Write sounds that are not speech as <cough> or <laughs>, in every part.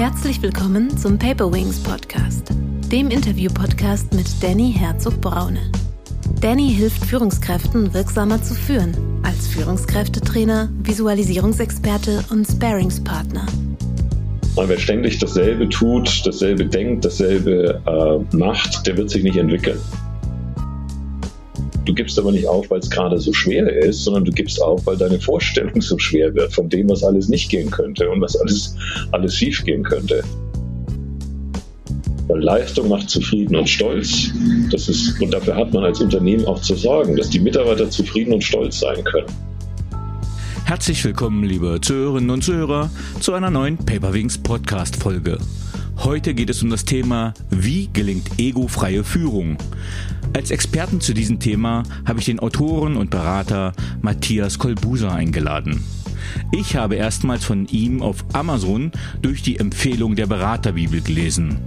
Herzlich willkommen zum Paper Wings Podcast, dem Interview-Podcast mit Danny Herzog-Braune. Danny hilft Führungskräften wirksamer zu führen, als Führungskräftetrainer, Visualisierungsexperte und Sparingspartner. Und wer ständig dasselbe tut, dasselbe denkt, dasselbe äh, macht, der wird sich nicht entwickeln. Du gibst aber nicht auf, weil es gerade so schwer ist, sondern du gibst auf, weil deine Vorstellung <laughs> so schwer wird von dem, was alles nicht gehen könnte und was alles, alles schief gehen könnte. Weil Leistung macht zufrieden und stolz. Das ist, und dafür hat man als Unternehmen auch zu sorgen, dass die Mitarbeiter zufrieden und stolz sein können. Herzlich willkommen, liebe Zuhörerinnen und Zuhörer, zu einer neuen Paperwings Podcast Folge. Heute geht es um das Thema, wie gelingt egofreie Führung? Als Experten zu diesem Thema habe ich den Autoren und Berater Matthias Kolbuser eingeladen. Ich habe erstmals von ihm auf Amazon durch die Empfehlung der Beraterbibel gelesen,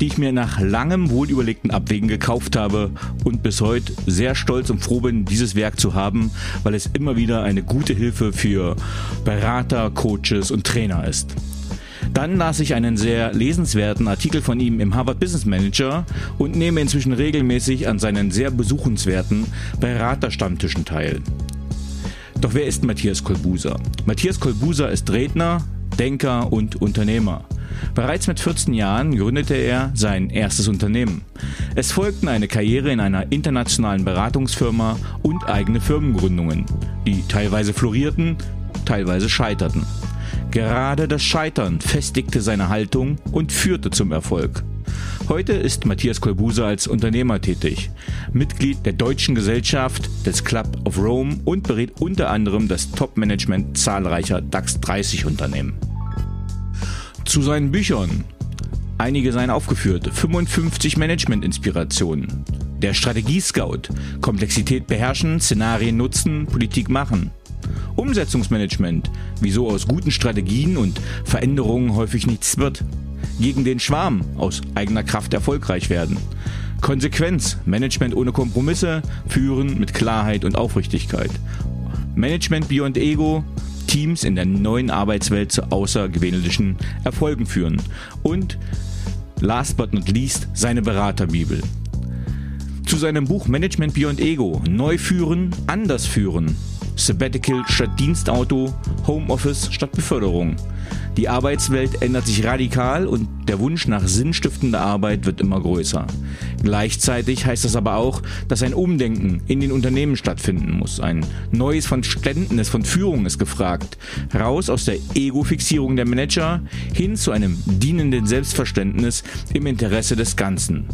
die ich mir nach langem wohlüberlegten Abwägen gekauft habe und bis heute sehr stolz und froh bin, dieses Werk zu haben, weil es immer wieder eine gute Hilfe für Berater, Coaches und Trainer ist. Dann las ich einen sehr lesenswerten Artikel von ihm im Harvard Business Manager und nehme inzwischen regelmäßig an seinen sehr besuchenswerten Beraterstammtischen teil. Doch wer ist Matthias Kolbuser? Matthias Kolbuser ist Redner, Denker und Unternehmer. Bereits mit 14 Jahren gründete er sein erstes Unternehmen. Es folgten eine Karriere in einer internationalen Beratungsfirma und eigene Firmengründungen, die teilweise florierten, teilweise scheiterten. Gerade das Scheitern festigte seine Haltung und führte zum Erfolg. Heute ist Matthias Kolbuser als Unternehmer tätig, Mitglied der Deutschen Gesellschaft des Club of Rome und berät unter anderem das Top-Management zahlreicher DAX 30 Unternehmen. Zu seinen Büchern. Einige seien aufgeführt. 55 Management-Inspirationen. Der Strategie-Scout. Komplexität beherrschen, Szenarien nutzen, Politik machen. Umsetzungsmanagement, wieso aus guten Strategien und Veränderungen häufig nichts wird. Gegen den Schwarm, aus eigener Kraft erfolgreich werden. Konsequenz, Management ohne Kompromisse, führen mit Klarheit und Aufrichtigkeit. Management Beyond Ego, Teams in der neuen Arbeitswelt zu außergewöhnlichen Erfolgen führen. Und last but not least seine Beraterbibel. Zu seinem Buch Management Beyond Ego, Neu führen, anders führen, Sabbatical statt Dienstauto, Homeoffice statt Beförderung. Die Arbeitswelt ändert sich radikal und der Wunsch nach sinnstiftender Arbeit wird immer größer. Gleichzeitig heißt das aber auch, dass ein Umdenken in den Unternehmen stattfinden muss. Ein neues Verständnis von Führung ist gefragt. Raus aus der Ego-Fixierung der Manager hin zu einem dienenden Selbstverständnis im Interesse des Ganzen.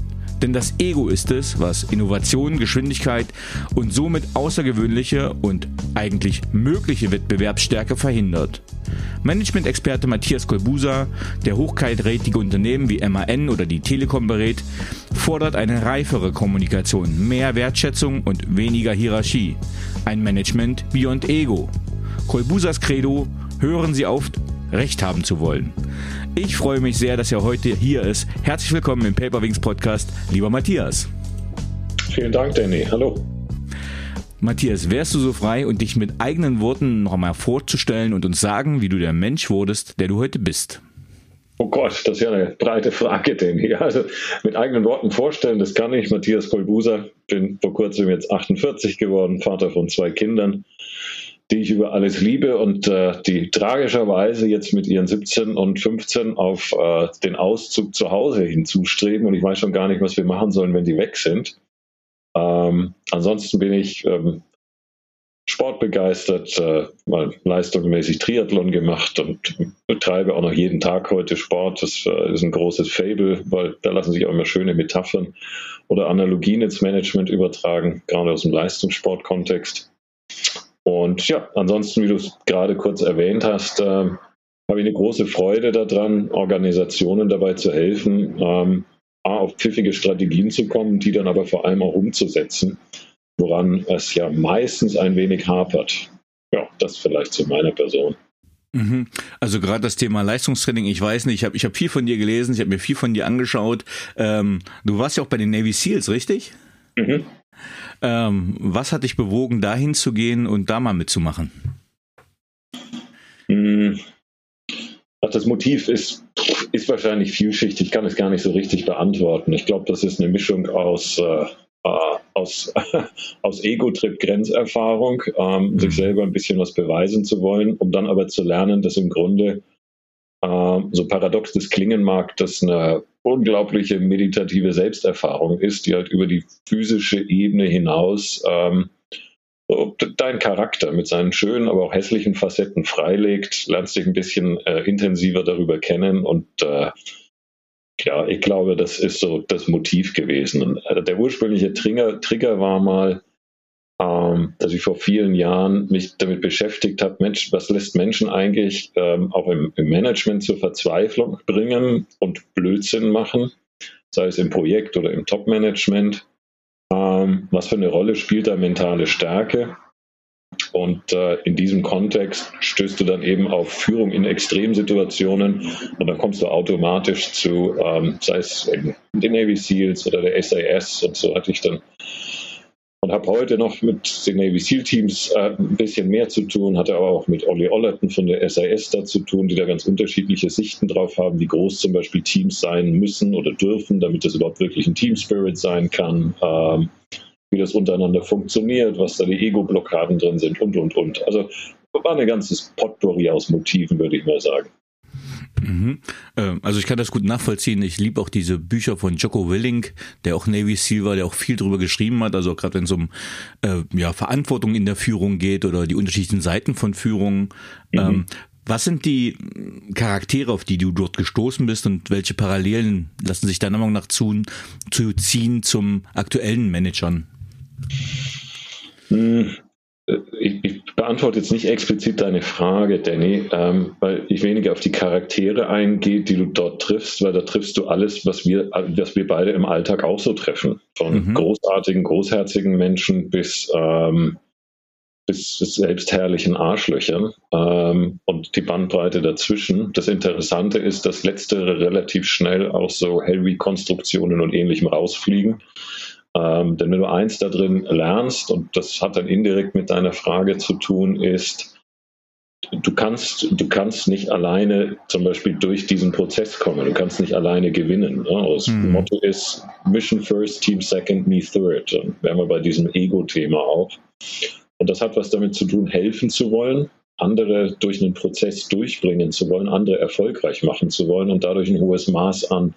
Denn das Ego ist es, was Innovation, Geschwindigkeit und somit außergewöhnliche und eigentlich mögliche Wettbewerbsstärke verhindert. Management-Experte Matthias Kolbusa, der hochkarätige Unternehmen wie MAN oder die Telekom berät, fordert eine reifere Kommunikation, mehr Wertschätzung und weniger Hierarchie. Ein Management beyond Ego. Kolbusas Credo, hören Sie auf, Recht haben zu wollen. Ich freue mich sehr, dass er heute hier ist. Herzlich willkommen im Paperwings Podcast, lieber Matthias. Vielen Dank, Danny. Hallo. Matthias, wärst du so frei und dich mit eigenen Worten noch einmal vorzustellen und uns sagen, wie du der Mensch wurdest, der du heute bist? Oh Gott, das ist ja eine breite Frage, Danny. <laughs> Also mit eigenen Worten vorstellen, das kann ich. Matthias Kolbuser, bin vor kurzem jetzt 48 geworden, Vater von zwei Kindern die ich über alles liebe und äh, die tragischerweise jetzt mit ihren 17 und 15 auf äh, den Auszug zu Hause hinzustreben und ich weiß schon gar nicht, was wir machen sollen, wenn die weg sind. Ähm, ansonsten bin ich ähm, sportbegeistert, äh, mal leistungsmäßig Triathlon gemacht und betreibe auch noch jeden Tag heute Sport. Das äh, ist ein großes Fable, weil da lassen sich auch immer schöne Metaphern oder Analogien ins Management übertragen, gerade aus dem Leistungssportkontext. Und ja, ansonsten, wie du es gerade kurz erwähnt hast, äh, habe ich eine große Freude daran, Organisationen dabei zu helfen, ähm, auf pfiffige Strategien zu kommen, die dann aber vor allem auch umzusetzen, woran es ja meistens ein wenig hapert. Ja, das vielleicht zu meiner Person. Mhm. Also gerade das Thema Leistungstraining, ich weiß nicht, ich habe ich hab viel von dir gelesen, ich habe mir viel von dir angeschaut. Ähm, du warst ja auch bei den Navy SEALs, richtig? Mhm. Ähm, was hat dich bewogen, dahin zu gehen und da mal mitzumachen? Hm. Das Motiv ist ist wahrscheinlich vielschichtig, kann es gar nicht so richtig beantworten. Ich glaube, das ist eine Mischung aus, äh, äh aus, <laughs> aus Ego-Trip, Grenzerfahrung, ähm, mhm. sich selber ein bisschen was beweisen zu wollen, um dann aber zu lernen, dass im Grunde, so paradox das klingen mag, das eine unglaubliche meditative Selbsterfahrung ist, die halt über die physische Ebene hinaus ähm, dein Charakter mit seinen schönen, aber auch hässlichen Facetten freilegt, lernst dich ein bisschen äh, intensiver darüber kennen und äh, ja, ich glaube, das ist so das Motiv gewesen. Äh, der ursprüngliche Trigger, Trigger war mal, ähm, dass ich vor vielen Jahren mich damit beschäftigt habe, Mensch, was lässt Menschen eigentlich ähm, auch im, im Management zur Verzweiflung bringen und Blödsinn machen, sei es im Projekt oder im Top-Management. Ähm, was für eine Rolle spielt da mentale Stärke? Und äh, in diesem Kontext stößt du dann eben auf Führung in Extremsituationen und dann kommst du automatisch zu, ähm, sei es den Navy SEALs oder der SAS und so hatte ich dann und habe heute noch mit den Navy SEAL Teams äh, ein bisschen mehr zu tun, hatte aber auch mit Olli Ollerton von der SAS da zu tun, die da ganz unterschiedliche Sichten drauf haben, wie groß zum Beispiel Teams sein müssen oder dürfen, damit das überhaupt wirklich ein Team Spirit sein kann, ähm, wie das untereinander funktioniert, was da die Ego-Blockaden drin sind und, und, und. Also war ein ganzes Potpourri aus Motiven, würde ich mal sagen. Mhm. Ähm, also ich kann das gut nachvollziehen. Ich liebe auch diese Bücher von Jocko Willing, der auch Navy SEAL war, der auch viel drüber geschrieben hat. Also gerade wenn es um äh, ja, Verantwortung in der Führung geht oder die unterschiedlichen Seiten von Führung. Mhm. Ähm, was sind die Charaktere, auf die du dort gestoßen bist und welche Parallelen lassen sich deiner Meinung nach zu, zu ziehen zum aktuellen Managern? Mhm ich, beantworte jetzt nicht explizit deine Frage, Danny, ähm, weil ich weniger auf die Charaktere eingehe, die du dort triffst, weil da triffst du alles, was wir, was wir beide im Alltag auch so treffen. Von mhm. großartigen, großherzigen Menschen bis, ähm, bis selbstherrlichen Arschlöchern ähm, und die Bandbreite dazwischen. Das Interessante ist, dass letztere relativ schnell aus so Hell-Rekonstruktionen und ähnlichem rausfliegen. Ähm, denn wenn du eins da drin lernst, und das hat dann indirekt mit deiner Frage zu tun, ist, du kannst, du kannst nicht alleine zum Beispiel durch diesen Prozess kommen. Du kannst nicht alleine gewinnen. Ne? Das mhm. Motto ist Mission first, Team second, me third. Und wären wir bei diesem Ego-Thema auch. Und das hat was damit zu tun, helfen zu wollen, andere durch einen Prozess durchbringen zu wollen, andere erfolgreich machen zu wollen und dadurch ein hohes Maß an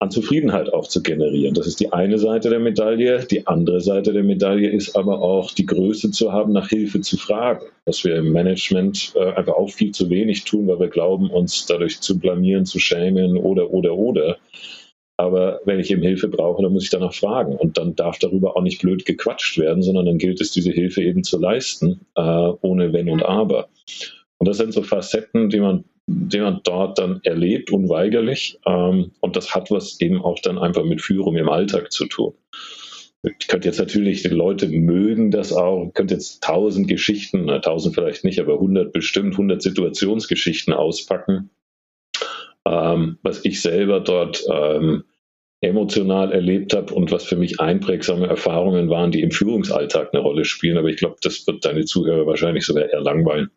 an Zufriedenheit auch zu generieren. Das ist die eine Seite der Medaille. Die andere Seite der Medaille ist aber auch die Größe zu haben, nach Hilfe zu fragen. Was wir im Management äh, einfach auch viel zu wenig tun, weil wir glauben, uns dadurch zu blamieren, zu schämen oder, oder, oder. Aber wenn ich eben Hilfe brauche, dann muss ich danach fragen. Und dann darf darüber auch nicht blöd gequatscht werden, sondern dann gilt es, diese Hilfe eben zu leisten, äh, ohne Wenn und Aber. Und das sind so Facetten, die man den man dort dann erlebt, unweigerlich. Ähm, und das hat was eben auch dann einfach mit Führung im Alltag zu tun. Ich könnte jetzt natürlich, die Leute mögen das auch, ich könnte jetzt tausend Geschichten, tausend vielleicht nicht, aber hundert bestimmt, hundert Situationsgeschichten auspacken, ähm, was ich selber dort ähm, emotional erlebt habe und was für mich einprägsame Erfahrungen waren, die im Führungsalltag eine Rolle spielen. Aber ich glaube, das wird deine Zuhörer wahrscheinlich sogar eher langweilen.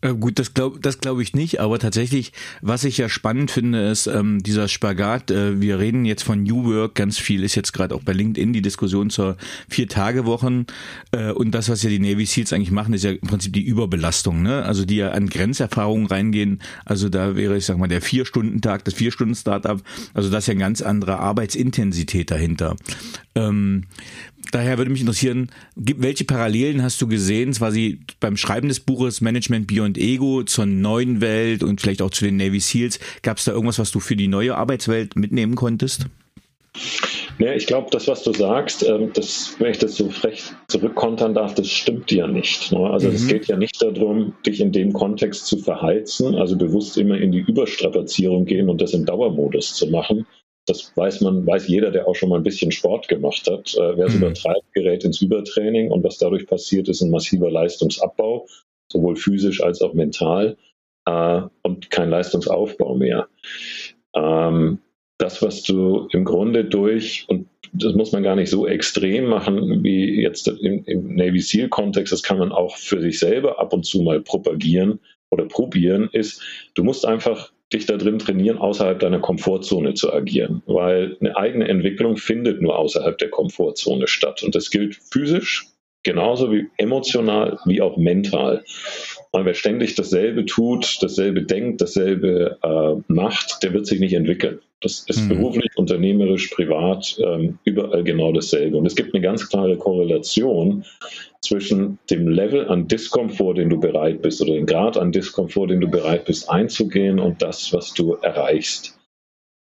Äh, gut, das glaube das glaub ich nicht, aber tatsächlich, was ich ja spannend finde, ist ähm, dieser Spagat. Äh, wir reden jetzt von New Work, ganz viel ist jetzt gerade auch bei LinkedIn die Diskussion zur Vier-Tage-Wochen äh, und das, was ja die Navy Seals eigentlich machen, ist ja im Prinzip die Überbelastung, ne? also die ja an Grenzerfahrungen reingehen. Also da wäre, ich sag mal, der Vier-Stunden-Tag, das Vier-Stunden-Startup, also das ist ja eine ganz andere Arbeitsintensität dahinter. Ähm, daher würde mich interessieren, welche Parallelen hast du gesehen, quasi beim Schreiben des Buches Management Beyond Ego zur neuen Welt und vielleicht auch zu den Navy SEALs? Gab es da irgendwas, was du für die neue Arbeitswelt mitnehmen konntest? Ja, ich glaube, das, was du sagst, ähm, das, wenn ich das so frech zurückkontern darf, das stimmt ja nicht. Ne? Also es mhm. geht ja nicht darum, dich in dem Kontext zu verheizen, also bewusst immer in die Überstrapazierung gehen und das im Dauermodus zu machen, das weiß man, weiß jeder, der auch schon mal ein bisschen Sport gemacht hat. Äh, wer es mhm. übertreibt, gerät ins Übertraining und was dadurch passiert, ist ein massiver Leistungsabbau, sowohl physisch als auch mental äh, und kein Leistungsaufbau mehr. Ähm, das, was du im Grunde durch, und das muss man gar nicht so extrem machen wie jetzt im, im Navy SEAL-Kontext, das kann man auch für sich selber ab und zu mal propagieren oder probieren, ist, du musst einfach dich da drin trainieren, außerhalb deiner Komfortzone zu agieren, weil eine eigene Entwicklung findet nur außerhalb der Komfortzone statt. Und das gilt physisch genauso wie emotional wie auch mental. Und wer ständig dasselbe tut, dasselbe denkt, dasselbe äh, macht, der wird sich nicht entwickeln. Das ist mhm. beruflich, unternehmerisch, privat, ähm, überall genau dasselbe. Und es gibt eine ganz klare Korrelation zwischen dem Level an Diskomfort, den du bereit bist, oder dem Grad an Diskomfort, den du bereit bist einzugehen und das, was du erreichst.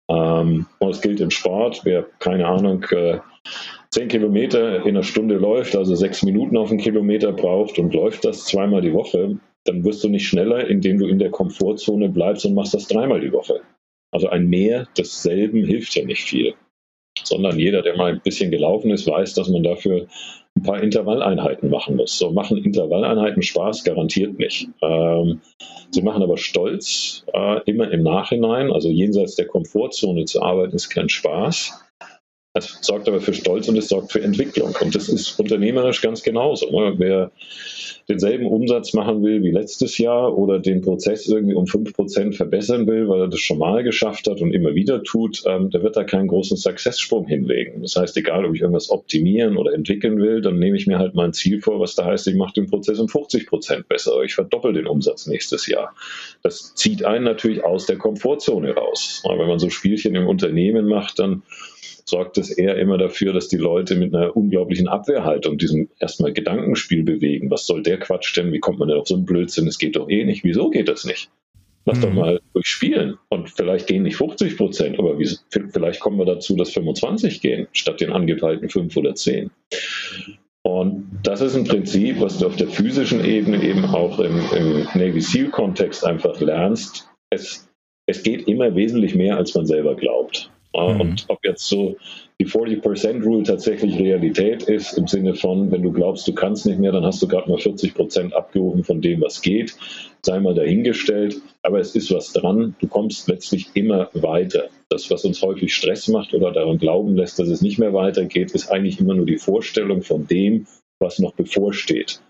Ähm, und es gilt im Sport, wer, keine Ahnung, äh, 10 Kilometer in einer Stunde läuft, also sechs Minuten auf einen Kilometer braucht und läuft das zweimal die Woche, dann wirst du nicht schneller, indem du in der Komfortzone bleibst und machst das dreimal die Woche. Also ein Mehr desselben hilft ja nicht viel, sondern jeder, der mal ein bisschen gelaufen ist, weiß, dass man dafür ein paar Intervalleinheiten machen muss. So machen Intervalleinheiten Spaß, garantiert nicht. Ähm, sie machen aber stolz, äh, immer im Nachhinein, also jenseits der Komfortzone zu arbeiten, ist kein Spaß. Es sorgt aber für Stolz und es sorgt für Entwicklung. Und das ist unternehmerisch ganz genauso. Ne? Wer denselben Umsatz machen will wie letztes Jahr oder den Prozess irgendwie um 5% verbessern will, weil er das schon mal geschafft hat und immer wieder tut, ähm, der wird da keinen großen Successsprung hinlegen. Das heißt, egal ob ich irgendwas optimieren oder entwickeln will, dann nehme ich mir halt mal ein Ziel vor, was da heißt, ich mache den Prozess um 50% besser, ich verdoppel den Umsatz nächstes Jahr. Das zieht einen natürlich aus der Komfortzone raus. Wenn man so Spielchen im Unternehmen macht, dann sorgt es eher immer dafür, dass die Leute mit einer unglaublichen Abwehrhaltung diesem erstmal Gedankenspiel bewegen. Was soll der Quatsch denn? Wie kommt man denn auf so einen Blödsinn? Es geht doch eh nicht. Wieso geht das nicht? Lass mhm. doch mal durchspielen. Und vielleicht gehen nicht 50 Prozent, aber wie, vielleicht kommen wir dazu, dass 25 gehen, statt den angepeilten 5 oder 10. Und das ist ein Prinzip, was du auf der physischen Ebene eben auch im, im Navy SEAL-Kontext einfach lernst. Es, es geht immer wesentlich mehr, als man selber glaubt. Mhm. Und ob jetzt so die 40% Rule tatsächlich Realität ist, im Sinne von, wenn du glaubst, du kannst nicht mehr, dann hast du gerade mal 40% abgehoben von dem, was geht, sei mal dahingestellt. Aber es ist was dran. Du kommst letztlich immer weiter. Das, was uns häufig Stress macht oder daran glauben lässt, dass es nicht mehr weitergeht, ist eigentlich immer nur die Vorstellung von dem, was noch bevorsteht.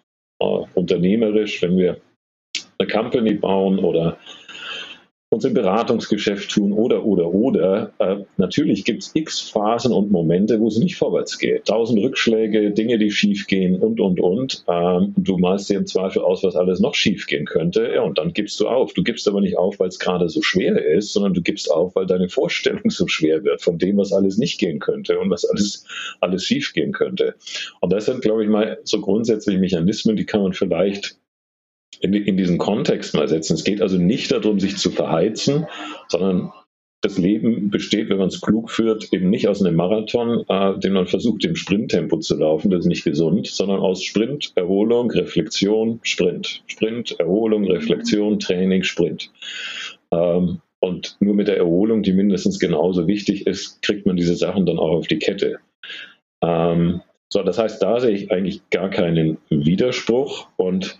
Uh, unternehmerisch, wenn wir eine Company bauen oder uns im Beratungsgeschäft tun oder, oder, oder. Äh, natürlich gibt es x Phasen und Momente, wo es nicht vorwärts geht. Tausend Rückschläge, Dinge, die schief gehen und, und, und. Ähm, du malst dir im Zweifel aus, was alles noch schief gehen könnte. Ja, und dann gibst du auf. Du gibst aber nicht auf, weil es gerade so schwer ist, sondern du gibst auf, weil deine Vorstellung <laughs> so schwer wird von dem, was alles nicht gehen könnte und was alles, alles schief gehen könnte. Und das sind, glaube ich, mal so grundsätzliche Mechanismen, die kann man vielleicht in, in diesen Kontext mal setzen. Es geht also nicht darum, sich zu verheizen, sondern das Leben besteht, wenn man es klug führt, eben nicht aus einem Marathon, äh, den man versucht, im Sprinttempo zu laufen, das ist nicht gesund, sondern aus Sprint, Erholung, Reflexion, Sprint. Sprint, Erholung, Reflexion, Training, Sprint. Ähm, und nur mit der Erholung, die mindestens genauso wichtig ist, kriegt man diese Sachen dann auch auf die Kette. Ähm, so, das heißt, da sehe ich eigentlich gar keinen Widerspruch und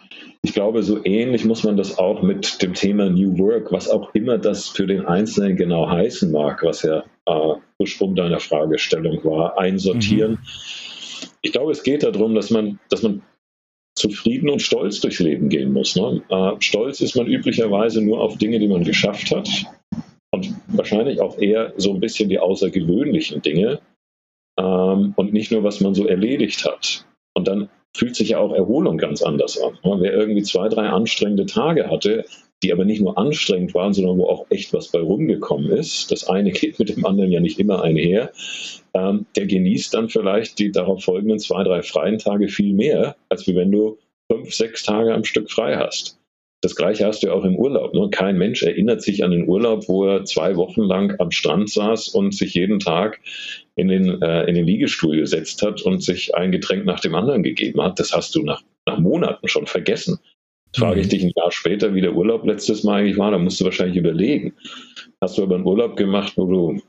ich glaube, so ähnlich muss man das auch mit dem Thema New Work, was auch immer das für den Einzelnen genau heißen mag, was ja äh, Ursprung deiner Fragestellung war, einsortieren. Mhm. Ich glaube, es geht darum, dass man, dass man zufrieden und stolz durchs Leben gehen muss. Ne? Äh, stolz ist man üblicherweise nur auf Dinge, die man geschafft hat und wahrscheinlich auch eher so ein bisschen die außergewöhnlichen Dinge ähm, und nicht nur, was man so erledigt hat. Und dann fühlt sich ja auch Erholung ganz anders an. Wer irgendwie zwei, drei anstrengende Tage hatte, die aber nicht nur anstrengend waren, sondern wo auch echt was bei rumgekommen ist, das eine <laughs> geht mit dem anderen ja nicht immer einher, ähm, der genießt dann vielleicht die darauf folgenden zwei, drei freien Tage viel mehr, als wenn du fünf, sechs Tage am Stück frei hast. Das gleiche hast du ja auch im Urlaub. Ne? Kein Mensch erinnert sich an den Urlaub, wo er zwei Wochen lang am Strand saß und sich jeden Tag in den, äh, in den Liegestuhl gesetzt hat und sich ein Getränk nach dem anderen gegeben hat. Das hast du nach, nach Monaten schon vergessen. Frage ich mhm. dich ein Jahr später, wie der Urlaub letztes Mal eigentlich war, dann musst du wahrscheinlich überlegen. Hast du aber einen Urlaub gemacht, wo du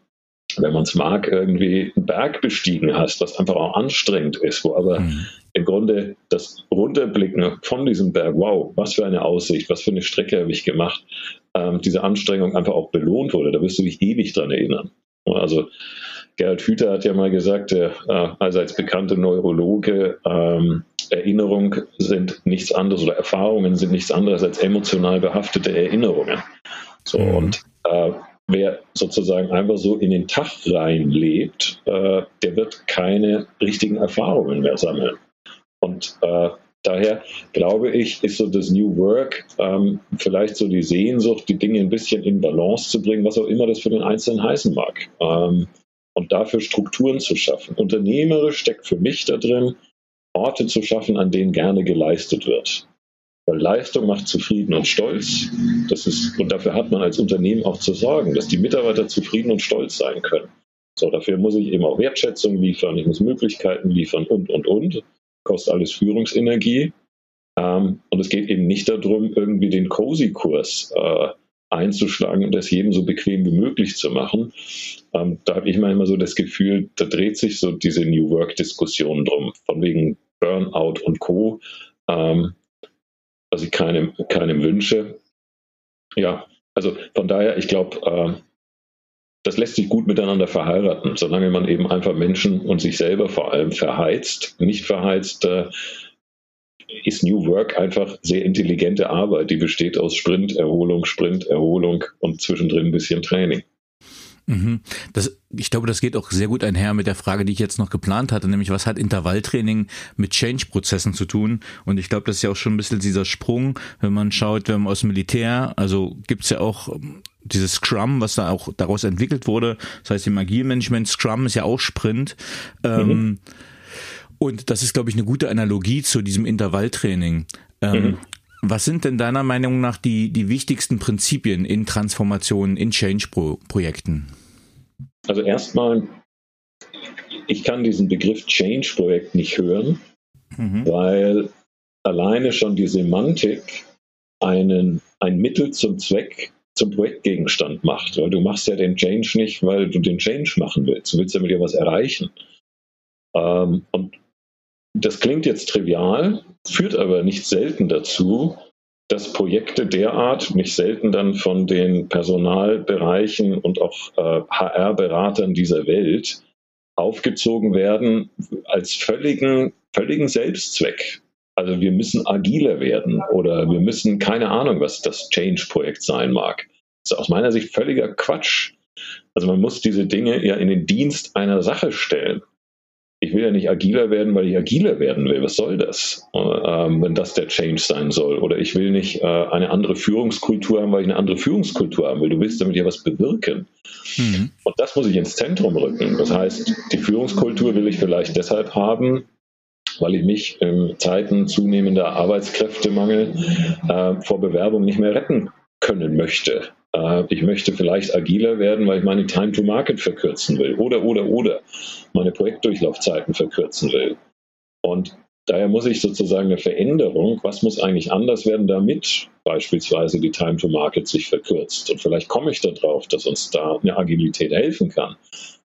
wenn man es mag, irgendwie einen Berg bestiegen hast, was einfach auch anstrengend ist, wo aber mhm. im Grunde das Runterblicken von diesem Berg, wow, was für eine Aussicht, was für eine Strecke habe ich gemacht, ähm, diese Anstrengung einfach auch belohnt wurde. Da wirst du dich ewig dran erinnern. Also Gerhard Hüther hat ja mal gesagt, der äh, allseits bekannte Neurologe, ähm, Erinnerung sind nichts anderes oder Erfahrungen sind nichts anderes als emotional behaftete Erinnerungen. So, mhm. und äh, wer sozusagen einfach so in den Tag reinlebt, äh, der wird keine richtigen Erfahrungen mehr sammeln. Und äh, daher glaube ich, ist so das New Work ähm, vielleicht so die Sehnsucht, die Dinge ein bisschen in Balance zu bringen, was auch immer das für den Einzelnen heißen mag. Ähm, und dafür Strukturen zu schaffen. Unternehmerisch steckt für mich da drin, Orte zu schaffen, an denen gerne geleistet wird. Weil Leistung macht zufrieden und stolz. Das ist, und dafür hat man als Unternehmen auch zu sorgen, dass die Mitarbeiter zufrieden und stolz sein können. So, dafür muss ich eben auch Wertschätzung liefern, ich muss Möglichkeiten liefern und, und, und. Kostet alles Führungsenergie. Ähm, und es geht eben nicht darum, irgendwie den Cozy-Kurs äh, einzuschlagen und das jedem so bequem wie möglich zu machen. Ähm, da habe ich manchmal so das Gefühl, da dreht sich so diese New Work-Diskussion drum, von wegen Burnout und Co., ähm, was ich keinem, keinem wünsche. Ja, also von daher, ich glaube, äh, das lässt sich gut miteinander verheiraten, solange man eben einfach Menschen und sich selber vor allem verheizt, nicht verheizt, äh, ist New Work einfach sehr intelligente Arbeit, die besteht aus Sprint, Erholung, Sprint, Erholung und zwischendrin ein bisschen Training. Mhm. Das, ich glaube, das geht auch sehr gut einher mit der Frage, die ich jetzt noch geplant hatte, nämlich was hat Intervalltraining mit Change-Prozessen zu tun? Und ich glaube, das ist ja auch schon ein bisschen dieser Sprung, wenn man schaut, wenn man aus dem Militär, also gibt's ja auch dieses Scrum, was da auch daraus entwickelt wurde. Das heißt, im Agilmanagement Scrum ist ja auch Sprint. Ähm, mhm. Ähm, und das ist, glaube ich, eine gute Analogie zu diesem Intervalltraining. Ähm, mhm. Was sind denn deiner Meinung nach die, die wichtigsten Prinzipien in Transformationen, in Change-Projekten? Also erstmal, ich kann diesen Begriff Change-Projekt nicht hören, mhm. weil alleine schon die Semantik einen, ein Mittel zum Zweck zum Projektgegenstand macht. Weil du machst ja den Change nicht, weil du den Change machen willst. Du willst ja mit dir was erreichen. Ähm, und das klingt jetzt trivial, führt aber nicht selten dazu, dass Projekte derart nicht selten dann von den Personalbereichen und auch äh, HR-Beratern dieser Welt aufgezogen werden als völligen, völligen Selbstzweck. Also wir müssen agiler werden oder wir müssen keine Ahnung, was das Change-Projekt sein mag. Das ist aus meiner Sicht völliger Quatsch. Also man muss diese Dinge ja in den Dienst einer Sache stellen ich will ja nicht agiler werden, weil ich agiler werden will. Was soll das, ähm, wenn das der Change sein soll? Oder ich will nicht äh, eine andere Führungskultur haben, weil ich eine andere Führungskultur haben will. Du willst damit ja was bewirken. Mhm. Und das muss ich ins Zentrum rücken. Das heißt, die Führungskultur will ich vielleicht deshalb haben, weil ich mich in Zeiten zunehmender Arbeitskräftemangel äh, vor Bewerbung nicht mehr retten können möchte. Äh, ich möchte vielleicht agiler werden, weil ich meine Time to Market verkürzen will oder, oder, oder meine Projektdurchlaufzeiten verkürzen will. Und daher muss ich sozusagen eine Veränderung, was muss eigentlich anders werden, damit beispielsweise die Time to Market sich verkürzt. Und vielleicht komme ich darauf, dass uns da eine Agilität helfen kann.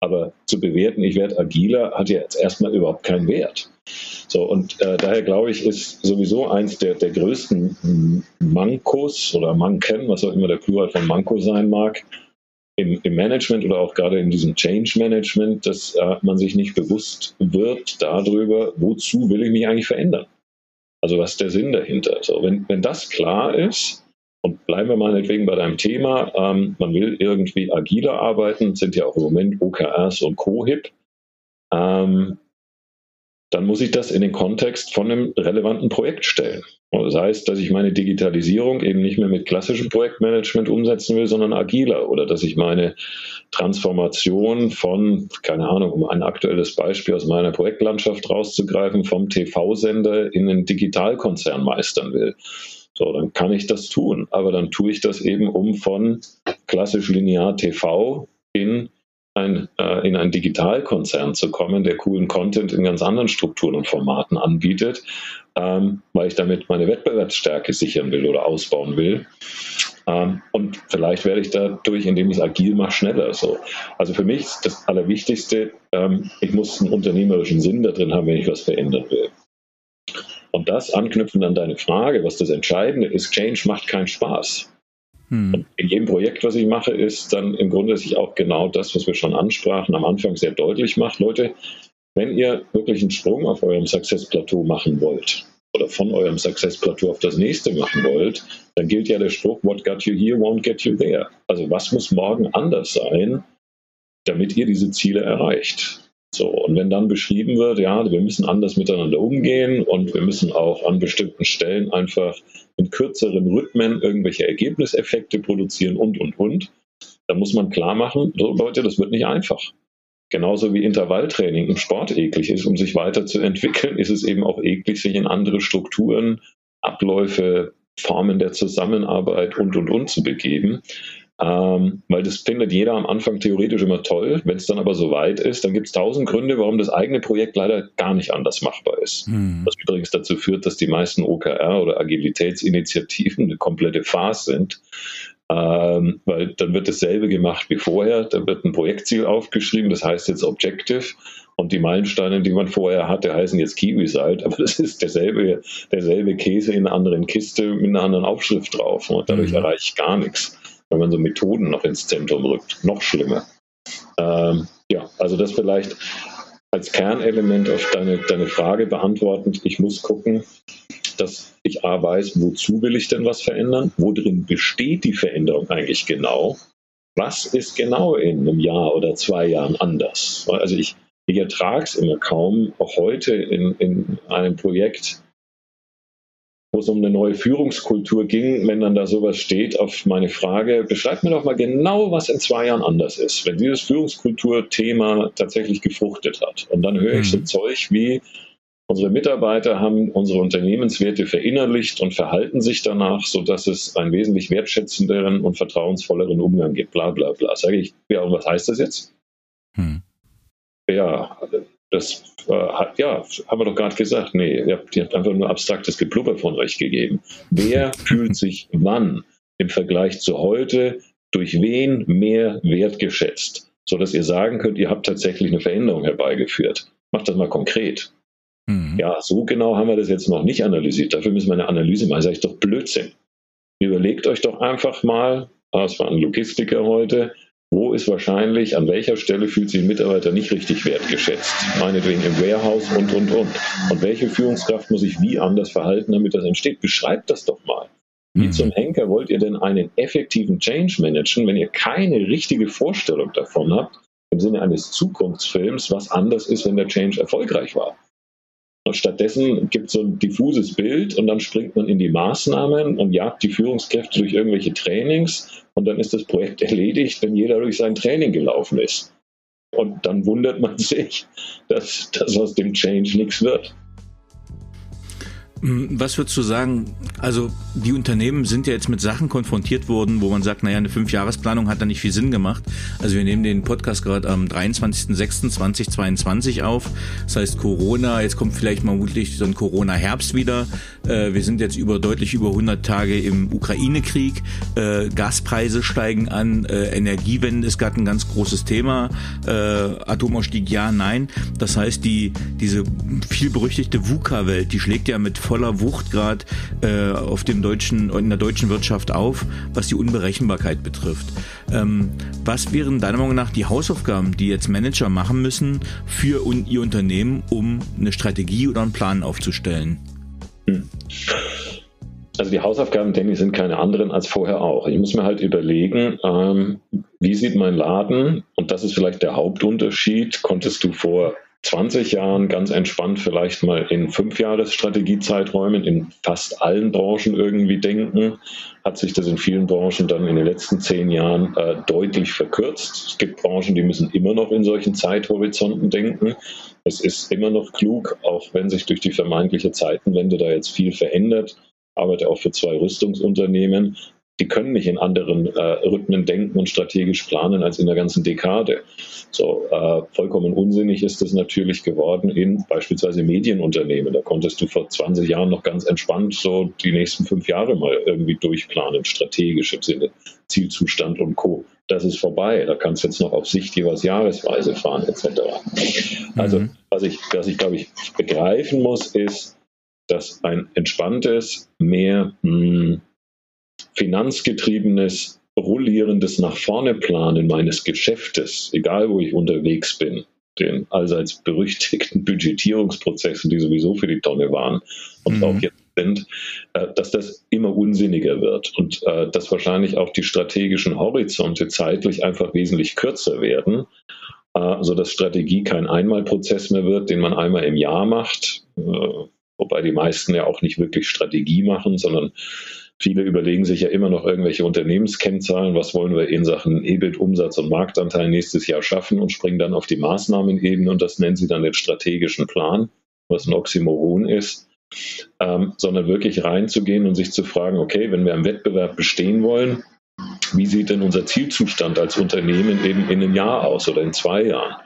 Aber zu bewerten, ich werde agiler, hat ja jetzt erstmal überhaupt keinen Wert. So, und äh, daher glaube ich, ist sowieso eins der, der größten Mankos oder Manken, was auch immer der Plural von Manko sein mag, im, im Management oder auch gerade in diesem Change Management, dass äh, man sich nicht bewusst wird darüber, wozu will ich mich eigentlich verändern. Also was ist der Sinn dahinter? So, wenn, wenn das klar ist, und bleiben wir meinetwegen bei deinem Thema, ähm, man will irgendwie agiler arbeiten, sind ja auch im Moment OKRs und Co-Hip. Ähm, dann muss ich das in den Kontext von einem relevanten Projekt stellen. Das heißt, dass ich meine Digitalisierung eben nicht mehr mit klassischem Projektmanagement umsetzen will, sondern agiler oder dass ich meine Transformation von, keine Ahnung, um ein aktuelles Beispiel aus meiner Projektlandschaft rauszugreifen, vom TV-Sender in einen Digitalkonzern meistern will. So, dann kann ich das tun. Aber dann tue ich das eben um von klassisch linear TV in ein, äh, in einen Digitalkonzern zu kommen, der coolen Content in ganz anderen Strukturen und Formaten anbietet, ähm, weil ich damit meine Wettbewerbsstärke sichern will oder ausbauen will. Ähm, und vielleicht werde ich dadurch, indem ich es agil mache, schneller. So. Also für mich ist das Allerwichtigste, ähm, ich muss einen unternehmerischen Sinn da drin haben, wenn ich was verändern will. Und das anknüpfend an deine Frage, was das Entscheidende ist, Change macht keinen Spaß. Hm. in jedem Projekt, was ich mache, ist dann im Grunde sich auch genau das, was wir schon ansprachen, am Anfang sehr deutlich macht. Leute, wenn ihr wirklich einen Sprung auf eurem Success-Plateau machen wollt, oder von eurem Success Plateau auf das nächste machen wollt, dann gilt ja der Spruch, what got you here won't get you there. Also was muss morgen anders sein, damit ihr diese Ziele erreicht? So, und wenn dann beschrieben wird, ja, wir müssen anders miteinander umgehen und wir müssen auch an bestimmten Stellen einfach in kürzeren Rhythmen irgendwelche Ergebniseffekte produzieren und, und, und, dann muss man klar machen, so Leute, das wird nicht einfach. Genauso wie Intervalltraining im Sport eklig ist, um sich weiterzuentwickeln, ist es eben auch eklig, sich in andere Strukturen, Abläufe, Formen der Zusammenarbeit und, und, und zu begeben. Ähm, weil das findet jeder am Anfang theoretisch immer toll. Wenn es dann aber so weit ist, dann gibt es tausend Gründe, warum das eigene Projekt leider gar nicht anders machbar ist. Hm. Was übrigens dazu führt, dass die meisten OKR oder Agilitätsinitiativen eine komplette Farce sind. Ähm, weil dann wird dasselbe gemacht wie vorher. Da wird ein Projektziel aufgeschrieben, das heißt jetzt Objective. Und die Meilensteine, die man vorher hatte, heißen jetzt Key Result, aber das ist derselbe, derselbe Käse in einer anderen Kiste mit einer anderen Aufschrift drauf. Und dadurch mhm. erreiche ich gar nichts wenn man so Methoden noch ins Zentrum rückt. Noch schlimmer. Ähm, ja, also das vielleicht als Kernelement auf deine, deine Frage beantwortend. Ich muss gucken, dass ich A weiß, wozu will ich denn was verändern? Wo drin besteht die Veränderung eigentlich genau? Was ist genau in einem Jahr oder zwei Jahren anders? Also ich, ich ertrage es immer kaum, auch heute in, in einem Projekt wo es um eine neue Führungskultur ging, wenn dann da sowas steht auf meine Frage, beschreibt mir doch mal genau, was in zwei Jahren anders ist, wenn dieses Führungskulturthema tatsächlich gefruchtet hat. Und dann höre ich so mhm. Zeug wie, unsere Mitarbeiter haben unsere Unternehmenswerte verinnerlicht und verhalten sich danach, sodass es einen wesentlich wertschätzenderen und vertrauensvolleren Umgang gibt, bla bla bla. Sage ich, ja, und was heißt das jetzt? Hm. Ja, das äh, hat, ja, haben wir doch gerade gesagt. Nee, ihr habt, ihr habt einfach nur abstraktes Geplubber von euch gegeben. Wer <laughs> fühlt sich wann im Vergleich zu heute durch wen mehr wertgeschätzt, sodass ihr sagen könnt, ihr habt tatsächlich eine Veränderung herbeigeführt. Macht das mal konkret. Mhm. Ja, so genau haben wir das jetzt noch nicht analysiert. Dafür müssen wir eine Analyse machen. Sag ich doch Blödsinn. Überlegt euch doch einfach mal, das war ein Logistiker heute, wo ist wahrscheinlich, an welcher Stelle fühlt sich ein Mitarbeiter nicht richtig wertgeschätzt? Meinetwegen im Warehouse und, und, und. Und welche Führungskraft muss sich wie anders verhalten, damit das entsteht? Beschreibt das doch mal. Wie mhm. zum Henker wollt ihr denn einen effektiven Change managen, wenn ihr keine richtige Vorstellung davon habt, im Sinne eines Zukunftsfilms, was anders ist, wenn der Change erfolgreich war? Und stattdessen gibt es so ein diffuses Bild und dann springt man in die Maßnahmen und jagt die Führungskräfte durch irgendwelche Trainings und dann ist das Projekt <laughs> erledigt, wenn jeder durch sein Training gelaufen ist. Und dann wundert man <laughs> sich, dass, dass aus dem Change nichts wird. Hm, was würdest du sagen? Also die Unternehmen sind ja jetzt mit Sachen konfrontiert worden, wo man sagt, naja, eine Fünfjahresplanung hat da nicht viel Sinn gemacht. Also wir nehmen den Podcast gerade am 23.06.2022 auf. Das heißt Corona, jetzt kommt vielleicht mal vermutlich so ein Corona-Herbst wieder. Äh, wir sind jetzt über deutlich über 100 Tage im Ukraine-Krieg. Äh, Gaspreise steigen an, äh, Energiewende ist gerade ein ganz großes Thema. Atomausstieg ja, nein. Das heißt, die diese vielberüchtigte VUCA-Welt, die schlägt ja mit voller Wucht gerade äh, auf dem deutschen, in der deutschen Wirtschaft auf, was die Unberechenbarkeit betrifft. Ähm, was wären deiner Meinung nach die Hausaufgaben, die jetzt Manager machen müssen für ihr Unternehmen, um eine Strategie oder einen Plan aufzustellen? Hm. Also die Hausaufgaben, Danny, sind keine anderen als vorher auch. Ich muss mir halt überlegen, ähm, wie sieht mein Laden, und das ist vielleicht der Hauptunterschied, konntest du vor 20 Jahren ganz entspannt vielleicht mal in Fünfjahresstrategiezeiträumen in fast allen Branchen irgendwie denken, hat sich das in vielen Branchen dann in den letzten zehn Jahren äh, deutlich verkürzt. Es gibt Branchen, die müssen immer noch in solchen Zeithorizonten denken. Es ist immer noch klug, auch wenn sich durch die vermeintliche Zeitenwende da jetzt viel verändert. Arbeite auch für zwei Rüstungsunternehmen, die können nicht in anderen äh, Rhythmen denken und strategisch planen als in der ganzen Dekade. So äh, vollkommen unsinnig ist es natürlich geworden in beispielsweise Medienunternehmen. Da konntest du vor 20 Jahren noch ganz entspannt so die nächsten fünf Jahre mal irgendwie durchplanen, strategisch im Sinne Zielzustand und Co. Das ist vorbei. Da kannst du jetzt noch auf Sicht jeweils jahresweise fahren etc. Also mhm. was ich, was ich glaube ich begreifen muss, ist, dass ein entspanntes, mehr mh, hm, finanzgetriebenes, rollierendes nach vorne planen meines Geschäftes, egal wo ich unterwegs bin, den allseits berüchtigten Budgetierungsprozessen, die sowieso für die Tonne waren und mhm. auch jetzt sind, äh, dass das immer unsinniger wird und äh, dass wahrscheinlich auch die strategischen Horizonte zeitlich einfach wesentlich kürzer werden, äh, sodass Strategie kein Einmalprozess mehr wird, den man einmal im Jahr macht, wobei die meisten ja auch nicht wirklich Strategie machen, sondern Viele überlegen sich ja immer noch irgendwelche Unternehmenskennzahlen, was wollen wir in Sachen EBIT, Umsatz und Marktanteil nächstes Jahr schaffen und springen dann auf die Maßnahmenebene und das nennen sie dann den strategischen Plan, was ein Oxymoron ist ähm, sondern wirklich reinzugehen und sich zu fragen, okay, wenn wir im Wettbewerb bestehen wollen, wie sieht denn unser Zielzustand als Unternehmen eben in einem Jahr aus oder in zwei Jahren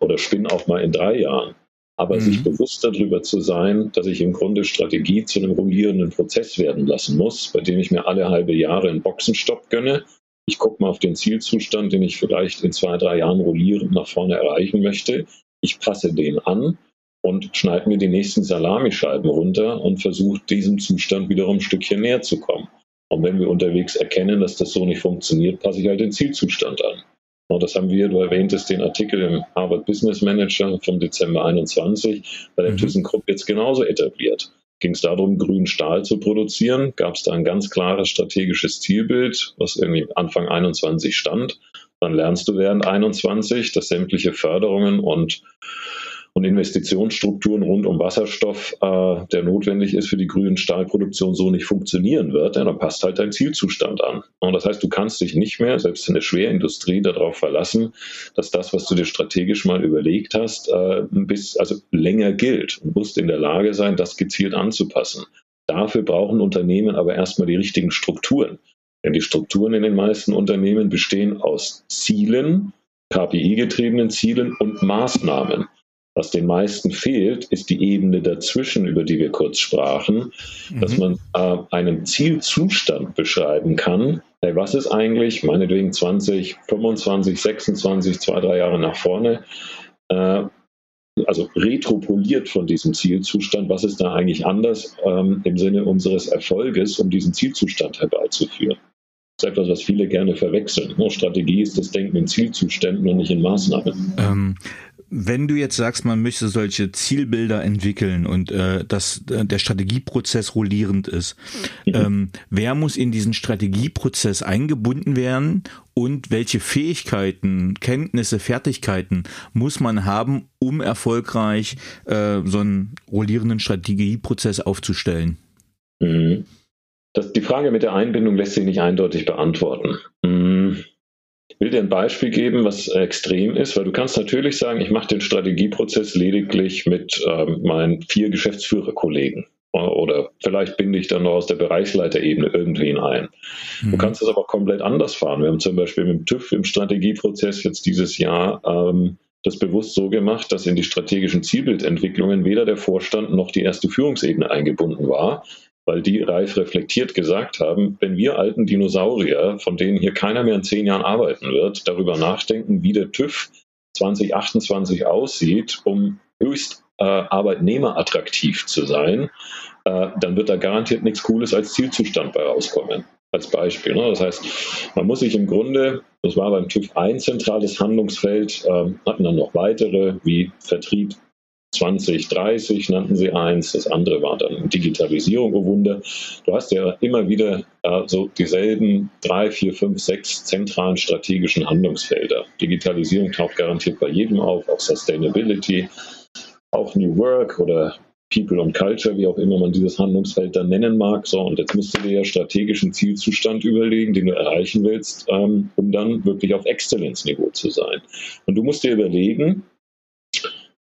oder spinn auch mal in drei Jahren? Aber mhm. sich bewusst darüber zu sein, dass ich im Grunde Strategie zu einem rollierenden Prozess werden lassen muss, bei dem ich mir alle halbe Jahre einen Boxenstopp gönne. Ich gucke mal auf den Zielzustand, den ich vielleicht in zwei, drei Jahren rollierend nach vorne erreichen möchte. Ich passe den an und schneide mir die nächsten Salamischeiben runter und versuche diesem Zustand wiederum ein Stückchen näher zu kommen. Und wenn wir unterwegs erkennen, dass das so nicht funktioniert, passe ich halt den Zielzustand an. Und das haben wir, du erwähntest den Artikel im Harvard Business Manager vom Dezember 21 bei der mhm. ThyssenKrupp jetzt genauso etabliert. Ging es darum, grünen Stahl zu produzieren? Gab es da ein ganz klares strategisches Zielbild, was irgendwie Anfang 21 stand? Dann lernst du während 21, dass sämtliche Förderungen und und Investitionsstrukturen rund um Wasserstoff, äh, der notwendig ist für die grünen Stahlproduktion, so nicht funktionieren wird, ja, dann passt halt dein Zielzustand an. Und das heißt, du kannst dich nicht mehr, selbst in der Schwerindustrie, darauf verlassen, dass das, was du dir strategisch mal überlegt hast, äh, bis, also länger gilt. Du musst in der Lage sein, das gezielt anzupassen. Dafür brauchen Unternehmen aber erstmal die richtigen Strukturen. Denn die Strukturen in den meisten Unternehmen bestehen aus Zielen, KPI-getriebenen Zielen und Maßnahmen. Was den meisten fehlt, ist die Ebene dazwischen, über die wir kurz sprachen, mhm. dass man äh, einen Zielzustand beschreiben kann. Hey, was ist eigentlich, meinetwegen 20, 25, 26, zwei, drei Jahre nach vorne, äh, also retropoliert von diesem Zielzustand, was ist da eigentlich anders ähm, im Sinne unseres Erfolges, um diesen Zielzustand herbeizuführen? Das ist etwas, was viele gerne verwechseln. Strategie ist das Denken in Zielzuständen und nicht in Maßnahmen. Ähm, wenn du jetzt sagst, man möchte solche Zielbilder entwickeln und äh, dass äh, der Strategieprozess rollierend ist, mhm. ähm, wer muss in diesen Strategieprozess eingebunden werden und welche Fähigkeiten, Kenntnisse, Fertigkeiten muss man haben, um erfolgreich äh, so einen rollierenden Strategieprozess aufzustellen? Mhm. Das, die Frage mit der Einbindung lässt sich nicht eindeutig beantworten. Mhm will dir ein Beispiel geben, was extrem ist, weil du kannst natürlich sagen, ich mache den Strategieprozess lediglich mit ähm, meinen vier Geschäftsführerkollegen oder vielleicht binde ich dann noch aus der Bereichsleiterebene irgendwen ein. Mhm. Du kannst es aber komplett anders fahren. Wir haben zum Beispiel mit dem TÜV im Strategieprozess jetzt dieses Jahr ähm, das bewusst so gemacht, dass in die strategischen Zielbildentwicklungen weder der Vorstand noch die erste Führungsebene eingebunden war, weil die reif reflektiert gesagt haben, wenn wir alten Dinosaurier, von denen hier keiner mehr in zehn Jahren arbeiten wird, darüber nachdenken, wie der TÜV 2028 aussieht, um höchst äh, arbeitnehmerattraktiv zu sein, äh, dann wird da garantiert nichts Cooles als Zielzustand bei rauskommen. Als Beispiel. Ne? Das heißt, man muss sich im Grunde, das war beim TÜV ein zentrales Handlungsfeld, äh, hatten dann noch weitere wie Vertrieb, 2030 nannten sie eins, das andere war dann Digitalisierung, oh Wunder. Du hast ja immer wieder äh, so dieselben drei, vier, fünf, sechs zentralen strategischen Handlungsfelder. Digitalisierung taucht garantiert bei jedem auf, auch Sustainability, auch New Work oder People und Culture, wie auch immer man dieses Handlungsfeld dann nennen mag. So, und jetzt musst du dir ja strategischen Zielzustand überlegen, den du erreichen willst, ähm, um dann wirklich auf Exzellenzniveau zu sein. Und du musst dir überlegen,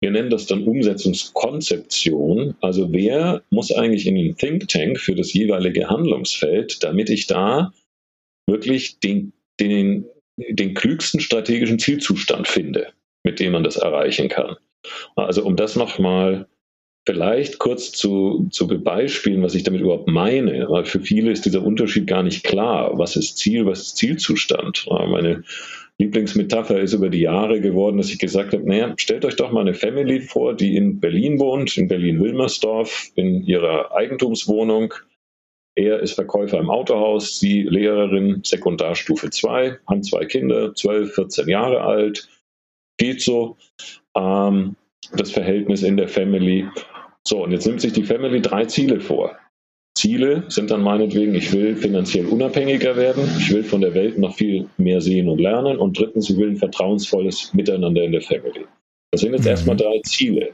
wir nennen das dann Umsetzungskonzeption. Also wer muss eigentlich in den Think Tank für das jeweilige Handlungsfeld, damit ich da wirklich den, den, den klügsten strategischen Zielzustand finde, mit dem man das erreichen kann. Also um das nochmal vielleicht kurz zu, zu beispielen, was ich damit überhaupt meine, weil für viele ist dieser Unterschied gar nicht klar. Was ist Ziel, was ist Zielzustand? Meine Lieblingsmetapher ist über die Jahre geworden, dass ich gesagt habe, naja, stellt euch doch mal eine Family vor, die in Berlin wohnt, in Berlin-Wilmersdorf, in ihrer Eigentumswohnung. Er ist Verkäufer im Autohaus, sie Lehrerin Sekundarstufe 2, haben zwei Kinder, 12, 14 Jahre alt, geht so. ähm, das Verhältnis in der Family. So, und jetzt nimmt sich die Family drei Ziele vor. Ziele sind dann meinetwegen, ich will finanziell unabhängiger werden, ich will von der Welt noch viel mehr sehen und lernen und drittens, ich will ein vertrauensvolles Miteinander in der Family. Das sind jetzt mhm. erstmal drei Ziele.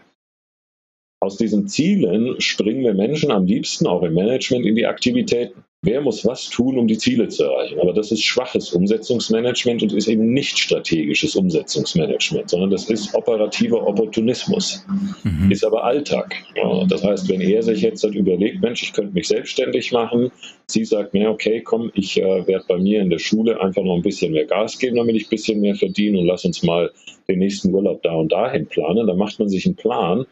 Aus diesen Zielen springen wir Menschen am liebsten auch im Management in die Aktivitäten. Wer muss was tun, um die Ziele zu erreichen? Aber das ist schwaches Umsetzungsmanagement und ist eben nicht strategisches Umsetzungsmanagement, sondern das ist operativer Opportunismus, mhm. ist aber Alltag. Ja, das heißt, wenn er sich jetzt halt überlegt, Mensch, ich könnte mich selbstständig machen, sie sagt mir, okay, komm, ich äh, werde bei mir in der Schule einfach noch ein bisschen mehr Gas geben, damit ich ein bisschen mehr verdiene und lass uns mal den nächsten Urlaub da und dahin planen. Dann macht man sich einen Plan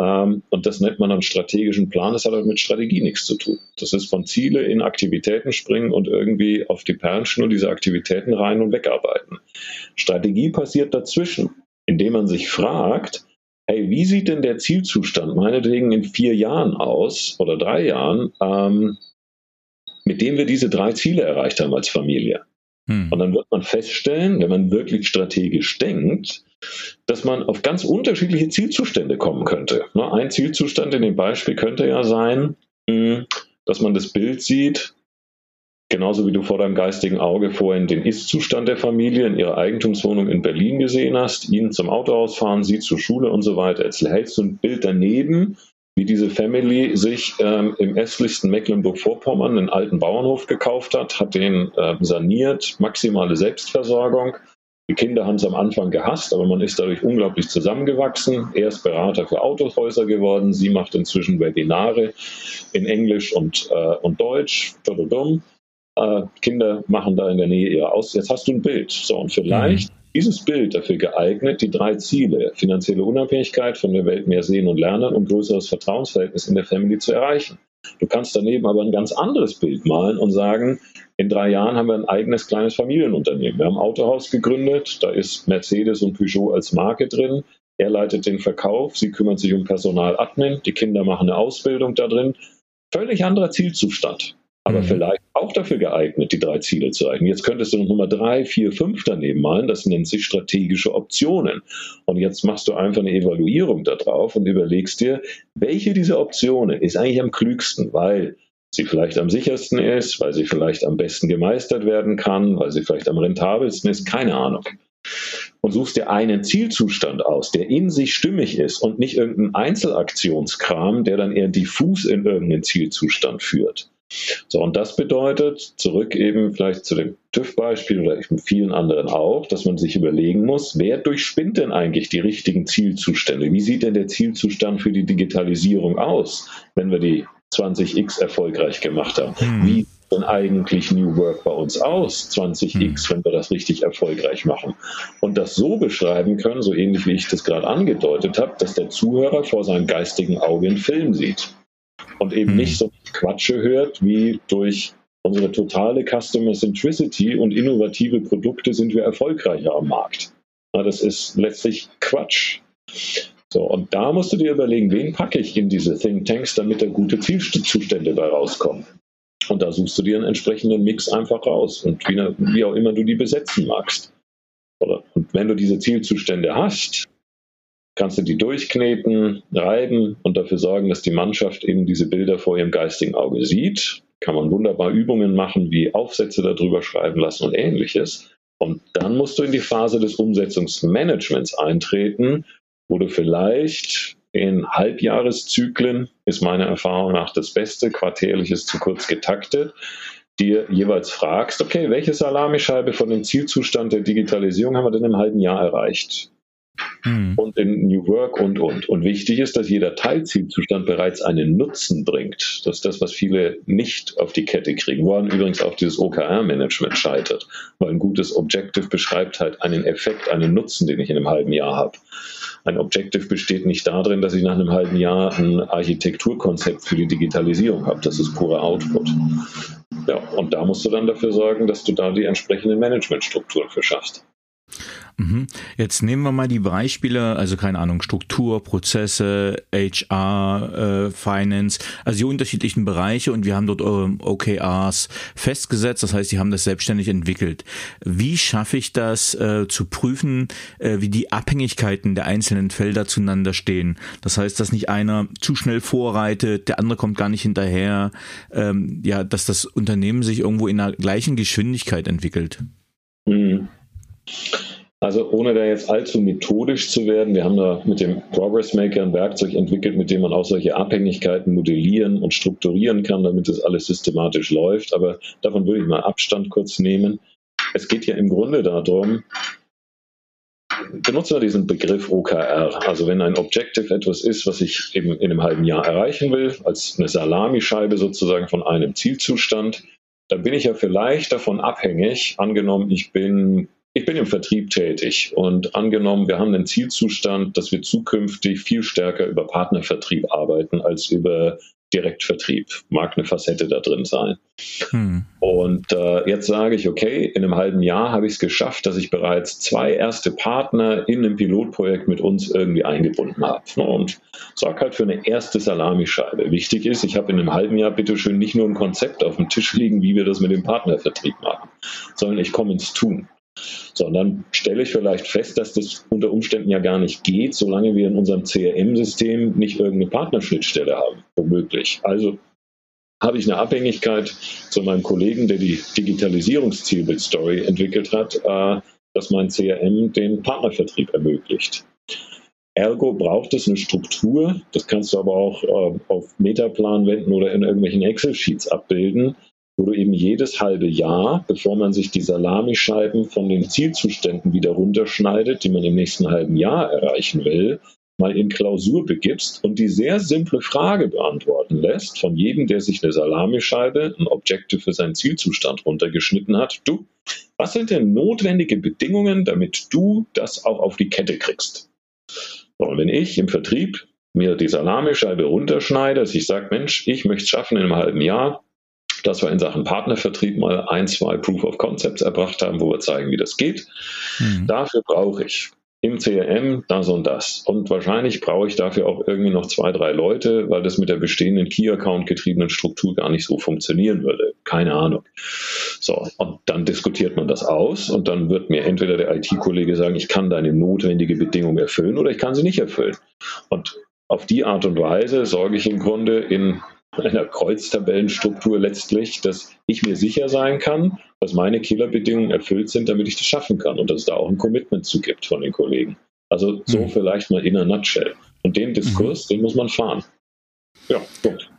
und das nennt man dann strategischen Plan. Das hat aber mit Strategie nichts zu tun. Das ist von Ziele in Aktivitäten springen und irgendwie auf die Perlenschnur diese Aktivitäten rein und wegarbeiten. Strategie passiert dazwischen, indem man sich fragt, hey, wie sieht denn der Zielzustand meinetwegen in vier Jahren aus oder drei Jahren, ähm, mit dem wir diese drei Ziele erreicht haben als Familie? Hm. Und dann wird man feststellen, wenn man wirklich strategisch denkt, dass man auf ganz unterschiedliche Zielzustände kommen könnte. Ne, ein Zielzustand in dem Beispiel könnte ja sein, hm, dass man das Bild sieht, genauso wie du vor deinem geistigen Auge vorhin den Ist-Zustand der Familie in ihrer Eigentumswohnung in Berlin gesehen hast, ihn zum Autohaus fahren, sie zur Schule und so weiter. Jetzt hältst du ein Bild daneben, wie diese Family sich ähm, im östlichsten Mecklenburg-Vorpommern einen alten Bauernhof gekauft hat, hat den äh, saniert, maximale Selbstversorgung, die Kinder haben es am Anfang gehasst, aber man ist dadurch unglaublich zusammengewachsen. Er ist Berater für Autohäuser geworden. Sie macht inzwischen Webinare in Englisch und, äh, und Deutsch. Äh, Kinder machen da in der Nähe ihre Aus. Jetzt hast du ein Bild. So, und vielleicht mhm. dieses Bild dafür geeignet, die drei Ziele, finanzielle Unabhängigkeit, von der Welt mehr sehen und lernen und größeres Vertrauensverhältnis in der Family zu erreichen. Du kannst daneben aber ein ganz anderes Bild malen und sagen, in drei Jahren haben wir ein eigenes kleines Familienunternehmen. Wir haben ein Autohaus gegründet, da ist Mercedes und Peugeot als Marke drin. Er leitet den Verkauf, sie kümmert sich um Personal-Admin, die Kinder machen eine Ausbildung da drin. Völlig anderer Zielzustand, aber mhm. vielleicht auch dafür geeignet, die drei Ziele zu erreichen. Jetzt könntest du noch Nummer drei, vier, fünf daneben malen, das nennt sich strategische Optionen. Und jetzt machst du einfach eine Evaluierung darauf und überlegst dir, welche dieser Optionen ist eigentlich am klügsten, weil sie vielleicht am sichersten ist, weil sie vielleicht am besten gemeistert werden kann, weil sie vielleicht am rentabelsten ist, keine Ahnung. Und suchst dir einen Zielzustand aus, der in sich stimmig ist und nicht irgendein Einzelaktionskram, der dann eher diffus in irgendeinen Zielzustand führt. So, und das bedeutet, zurück eben vielleicht zu dem TÜV-Beispiel oder eben vielen anderen auch, dass man sich überlegen muss, wer durchspinnt denn eigentlich die richtigen Zielzustände? Wie sieht denn der Zielzustand für die Digitalisierung aus, wenn wir die 20x erfolgreich gemacht haben. Hm. Wie sieht denn eigentlich New Work bei uns aus, 20x, hm. wenn wir das richtig erfolgreich machen? Und das so beschreiben können, so ähnlich wie ich das gerade angedeutet habe, dass der Zuhörer vor seinem geistigen Auge einen Film sieht und eben hm. nicht so Quatsche hört, wie durch unsere totale Customer Centricity und innovative Produkte sind wir erfolgreicher am Markt. Na, das ist letztlich Quatsch. So, und da musst du dir überlegen, wen packe ich in diese Think Tanks, damit da gute Zielzustände bei rauskommen. Und da suchst du dir einen entsprechenden Mix einfach raus und wie, wie auch immer du die besetzen magst. Oder, und wenn du diese Zielzustände hast, kannst du die durchkneten, reiben und dafür sorgen, dass die Mannschaft eben diese Bilder vor ihrem geistigen Auge sieht. Kann man wunderbar Übungen machen, wie Aufsätze darüber schreiben lassen und ähnliches. Und dann musst du in die Phase des Umsetzungsmanagements eintreten wo du vielleicht in Halbjahreszyklen, ist meine Erfahrung nach das Beste, quartärlich ist zu kurz getaktet, dir jeweils fragst, okay, welche Salamischeibe von dem Zielzustand der Digitalisierung haben wir denn im halben Jahr erreicht? Mhm. Und in New Work und, und. Und wichtig ist, dass jeder Teilzielzustand bereits einen Nutzen bringt. Das ist das, was viele nicht auf die Kette kriegen, woran übrigens auch dieses OKR-Management scheitert. Weil ein gutes Objective beschreibt halt einen Effekt, einen Nutzen, den ich in einem halben Jahr habe. Ein Objective besteht nicht darin, dass ich nach einem halben Jahr ein Architekturkonzept für die Digitalisierung habe. Das ist purer Output. Ja, und da musst du dann dafür sorgen, dass du da die entsprechenden Managementstrukturen für schaffst. Mhm. Jetzt nehmen wir mal die Beispiele, also keine Ahnung, Struktur, Prozesse, HR, äh, Finance, also die unterschiedlichen Bereiche und wir haben dort eure OKRs festgesetzt, das heißt, die haben das selbstständig entwickelt. Wie schaffe ich das äh, zu prüfen, äh, wie die Abhängigkeiten der einzelnen Felder zueinander stehen? Das heißt, dass nicht einer zu schnell vorreitet, der andere kommt gar nicht hinterher, ähm, ja, dass das Unternehmen sich irgendwo in der gleichen Geschwindigkeit entwickelt. Mhm. Also ohne da jetzt allzu methodisch zu werden, wir haben da mit dem Progress Maker ein Werkzeug entwickelt, mit dem man auch solche Abhängigkeiten modellieren und strukturieren kann, damit das alles systematisch läuft. Aber davon würde ich mal Abstand kurz nehmen. Es geht ja im Grunde darum, benutzen wir diesen Begriff OKR. Also wenn ein Objective etwas ist, was ich eben in einem halben Jahr erreichen will, als eine Salamischeibe sozusagen von einem Zielzustand, dann bin ich ja vielleicht davon abhängig, angenommen, ich bin ich bin im Vertrieb tätig und angenommen, wir haben den Zielzustand, dass wir zukünftig viel stärker über Partnervertrieb arbeiten als über Direktvertrieb. Mag eine Facette da drin sein. Hm. Und äh, jetzt sage ich, okay, in einem halben Jahr habe ich es geschafft, dass ich bereits zwei erste Partner in einem Pilotprojekt mit uns irgendwie eingebunden habe. Und sorge halt für eine erste Salamischeibe. Wichtig ist, ich habe in einem halben Jahr bitteschön nicht nur ein Konzept auf dem Tisch liegen, wie wir das mit dem Partnervertrieb machen, sondern ich komme ins Tun. So, und dann stelle ich vielleicht fest, dass das unter Umständen ja gar nicht geht, solange wir in unserem CRM-System nicht irgendeine Partnerschnittstelle haben, womöglich. Also habe ich eine Abhängigkeit zu meinem Kollegen, der die Digitalisierungszielbild-Story entwickelt hat, äh, dass mein CRM den Partnervertrieb ermöglicht. Ergo braucht es eine Struktur, das kannst du aber auch äh, auf Metaplan wenden oder in irgendwelchen Excel-Sheets abbilden, wo du eben jedes halbe Jahr, bevor man sich die Salamischeiben von den Zielzuständen wieder runterschneidet, die man im nächsten halben Jahr erreichen will, mal in Klausur begibst und die sehr simple Frage beantworten lässt von jedem, der sich eine Salamischeibe, ein Objective für seinen Zielzustand runtergeschnitten hat. Du, was sind denn notwendige Bedingungen, damit du das auch auf die Kette kriegst? Und wenn ich im Vertrieb mir die Salamischeibe runterschneide, dass ich sage, Mensch, ich möchte es schaffen in einem halben Jahr, dass wir in Sachen Partnervertrieb mal ein, zwei Proof of Concepts erbracht haben, wo wir zeigen, wie das geht. Mhm. Dafür brauche ich im CRM das und das. Und wahrscheinlich brauche ich dafür auch irgendwie noch zwei, drei Leute, weil das mit der bestehenden Key-Account getriebenen Struktur gar nicht so funktionieren würde. Keine Ahnung. So, und dann diskutiert man das aus und dann wird mir entweder der IT-Kollege sagen, ich kann deine notwendige Bedingung erfüllen oder ich kann sie nicht erfüllen. Und auf die Art und Weise sorge ich im Grunde in einer Kreuztabellenstruktur letztlich, dass ich mir sicher sein kann, dass meine Killerbedingungen erfüllt sind, damit ich das schaffen kann und dass es da auch ein Commitment zu gibt von den Kollegen. Also so mhm. vielleicht mal in a nutshell. Und den Diskurs, mhm. den muss man fahren. Ja, Punkt.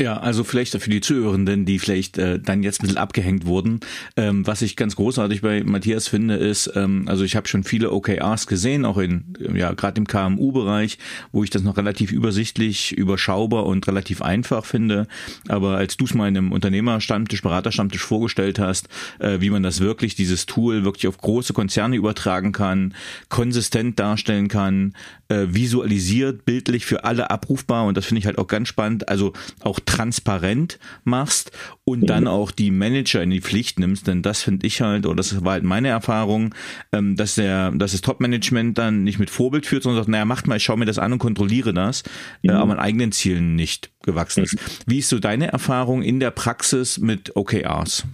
Ja, also vielleicht für die Zuhörenden, die vielleicht äh, dann jetzt ein bisschen abgehängt wurden. Ähm, was ich ganz großartig bei Matthias finde, ist, ähm, also ich habe schon viele OKRs gesehen, auch in, ja, gerade im KMU-Bereich, wo ich das noch relativ übersichtlich, überschaubar und relativ einfach finde. Aber als du es mal in einem Unternehmerstammtisch, Beraterstammtisch vorgestellt hast, äh, wie man das wirklich, dieses Tool wirklich auf große Konzerne übertragen kann, konsistent darstellen kann, äh, visualisiert, bildlich für alle abrufbar und das finde ich halt auch ganz spannend. Also auch transparent machst und dann auch die Manager in die Pflicht nimmst, denn das finde ich halt, oder das war halt meine Erfahrung, ähm, dass der, dass das Top-Management dann nicht mit Vorbild führt, sondern sagt, naja, macht mal, ich schaue mir das an und kontrolliere das, äh, mhm. aber an eigenen Zielen nicht gewachsen ist. Mhm. Wie ist so deine Erfahrung in der Praxis mit OKRs?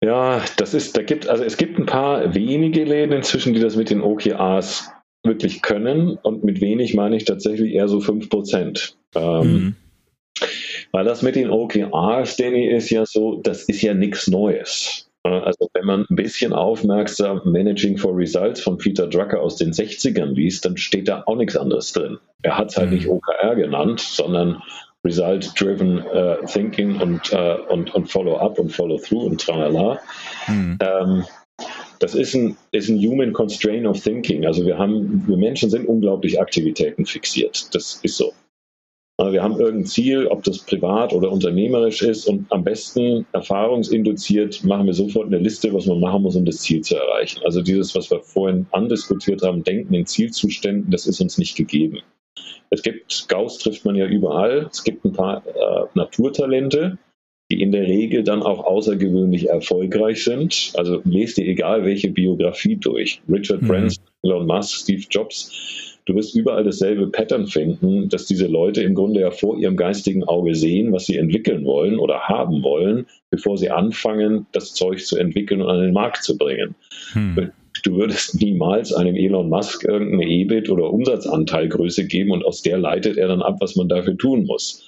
Ja, das ist, da gibt, also es gibt ein paar wenige Läden inzwischen, die das mit den OKRs wirklich können. Und mit wenig meine ich tatsächlich eher so 5 Prozent. Ähm, mhm. Weil das mit den OKRs, Danny, ist ja so, das ist ja nichts Neues. Also wenn man ein bisschen aufmerksam Managing for Results von Peter Drucker aus den 60ern liest, dann steht da auch nichts anderes drin. Er hat es halt mhm. nicht OKR genannt, sondern Result-Driven uh, Thinking und, uh, und, und Follow-up und Follow-through und tralala. Mhm. Ähm, das ist ein, ist ein Human Constraint of Thinking. Also wir haben, wir Menschen sind unglaublich Aktivitäten fixiert. Das ist so. Wir haben irgendein Ziel, ob das privat oder unternehmerisch ist und am besten erfahrungsinduziert machen wir sofort eine Liste, was man machen muss, um das Ziel zu erreichen. Also dieses, was wir vorhin andiskutiert haben, Denken in Zielzuständen, das ist uns nicht gegeben. Es gibt, Gauss trifft man ja überall, es gibt ein paar äh, Naturtalente, die in der Regel dann auch außergewöhnlich erfolgreich sind. Also lest dir egal welche Biografie durch. Richard mhm. Branson, Elon Musk, Steve Jobs. Du wirst überall dasselbe Pattern finden, dass diese Leute im Grunde ja vor ihrem geistigen Auge sehen, was sie entwickeln wollen oder haben wollen, bevor sie anfangen, das Zeug zu entwickeln und an den Markt zu bringen. Mhm. Du würdest niemals einem Elon Musk irgendeine EBIT oder Umsatzanteilgröße geben und aus der leitet er dann ab, was man dafür tun muss.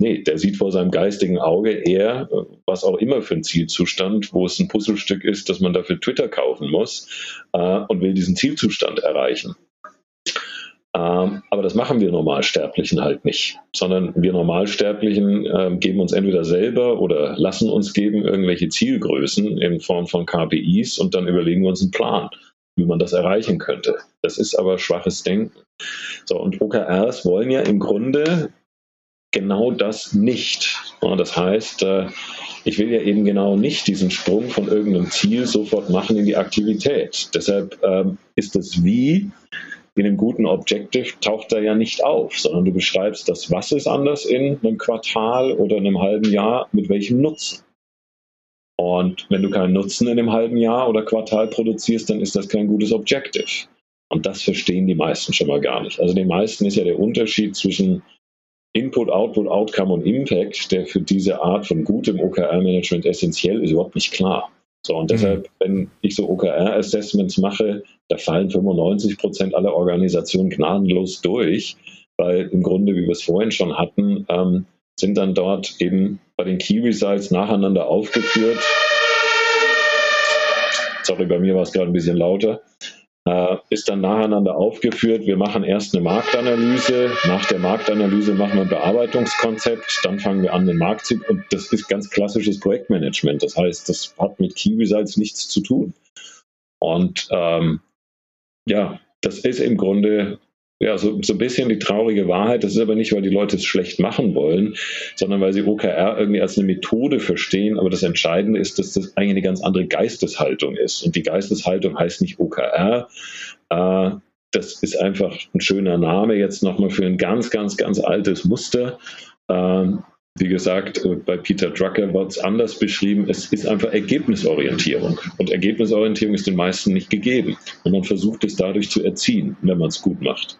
Nee, der sieht vor seinem geistigen Auge eher, was auch immer für ein Zielzustand, wo es ein Puzzlestück ist, dass man dafür Twitter kaufen muss äh, und will diesen Zielzustand erreichen. Ähm, aber das machen wir Normalsterblichen halt nicht, sondern wir Normalsterblichen äh, geben uns entweder selber oder lassen uns geben irgendwelche Zielgrößen in Form von KPIs und dann überlegen wir uns einen Plan, wie man das erreichen könnte. Das ist aber schwaches Denken. So, und OKRs wollen ja im Grunde genau das nicht. Das heißt, äh, ich will ja eben genau nicht diesen Sprung von irgendeinem Ziel sofort machen in die Aktivität. Deshalb ähm, ist das Wie in einem guten Objective taucht da ja nicht auf, sondern du beschreibst das Was ist anders in einem Quartal oder einem halben Jahr mit welchem Nutzen. Und wenn du keinen Nutzen in einem halben Jahr oder Quartal produzierst, dann ist das kein gutes Objective. Und das verstehen die meisten schon mal gar nicht. Also den meisten ist ja der Unterschied zwischen Input, Output, Outcome und Impact, der für diese Art von gutem OKR-Management essentiell ist, überhaupt nicht klar. So, und deshalb, mhm. wenn ich so OKR-Assessments mache, da fallen 95 Prozent aller Organisationen gnadenlos durch, weil im Grunde, wie wir es vorhin schon hatten, ähm, sind dann dort eben bei den Key Results nacheinander aufgeführt. Sorry, bei mir war es gerade ein bisschen lauter ist dann nacheinander aufgeführt. Wir machen erst eine Marktanalyse. Nach der Marktanalyse machen wir ein Bearbeitungskonzept. Dann fangen wir an, den Markt zu. Und das ist ganz klassisches Projektmanagement. Das heißt, das hat mit Key Results nichts zu tun. Und ähm, ja, das ist im Grunde ja, so, so ein bisschen die traurige Wahrheit. Das ist aber nicht, weil die Leute es schlecht machen wollen, sondern weil sie OKR irgendwie als eine Methode verstehen. Aber das Entscheidende ist, dass das eigentlich eine ganz andere Geisteshaltung ist. Und die Geisteshaltung heißt nicht OKR. Äh, das ist einfach ein schöner Name jetzt nochmal für ein ganz, ganz, ganz altes Muster. Ähm, wie gesagt, äh, bei Peter Drucker wird es anders beschrieben. Es ist einfach Ergebnisorientierung. Und Ergebnisorientierung ist den meisten nicht gegeben. Und man versucht es dadurch zu erziehen, wenn man es gut macht.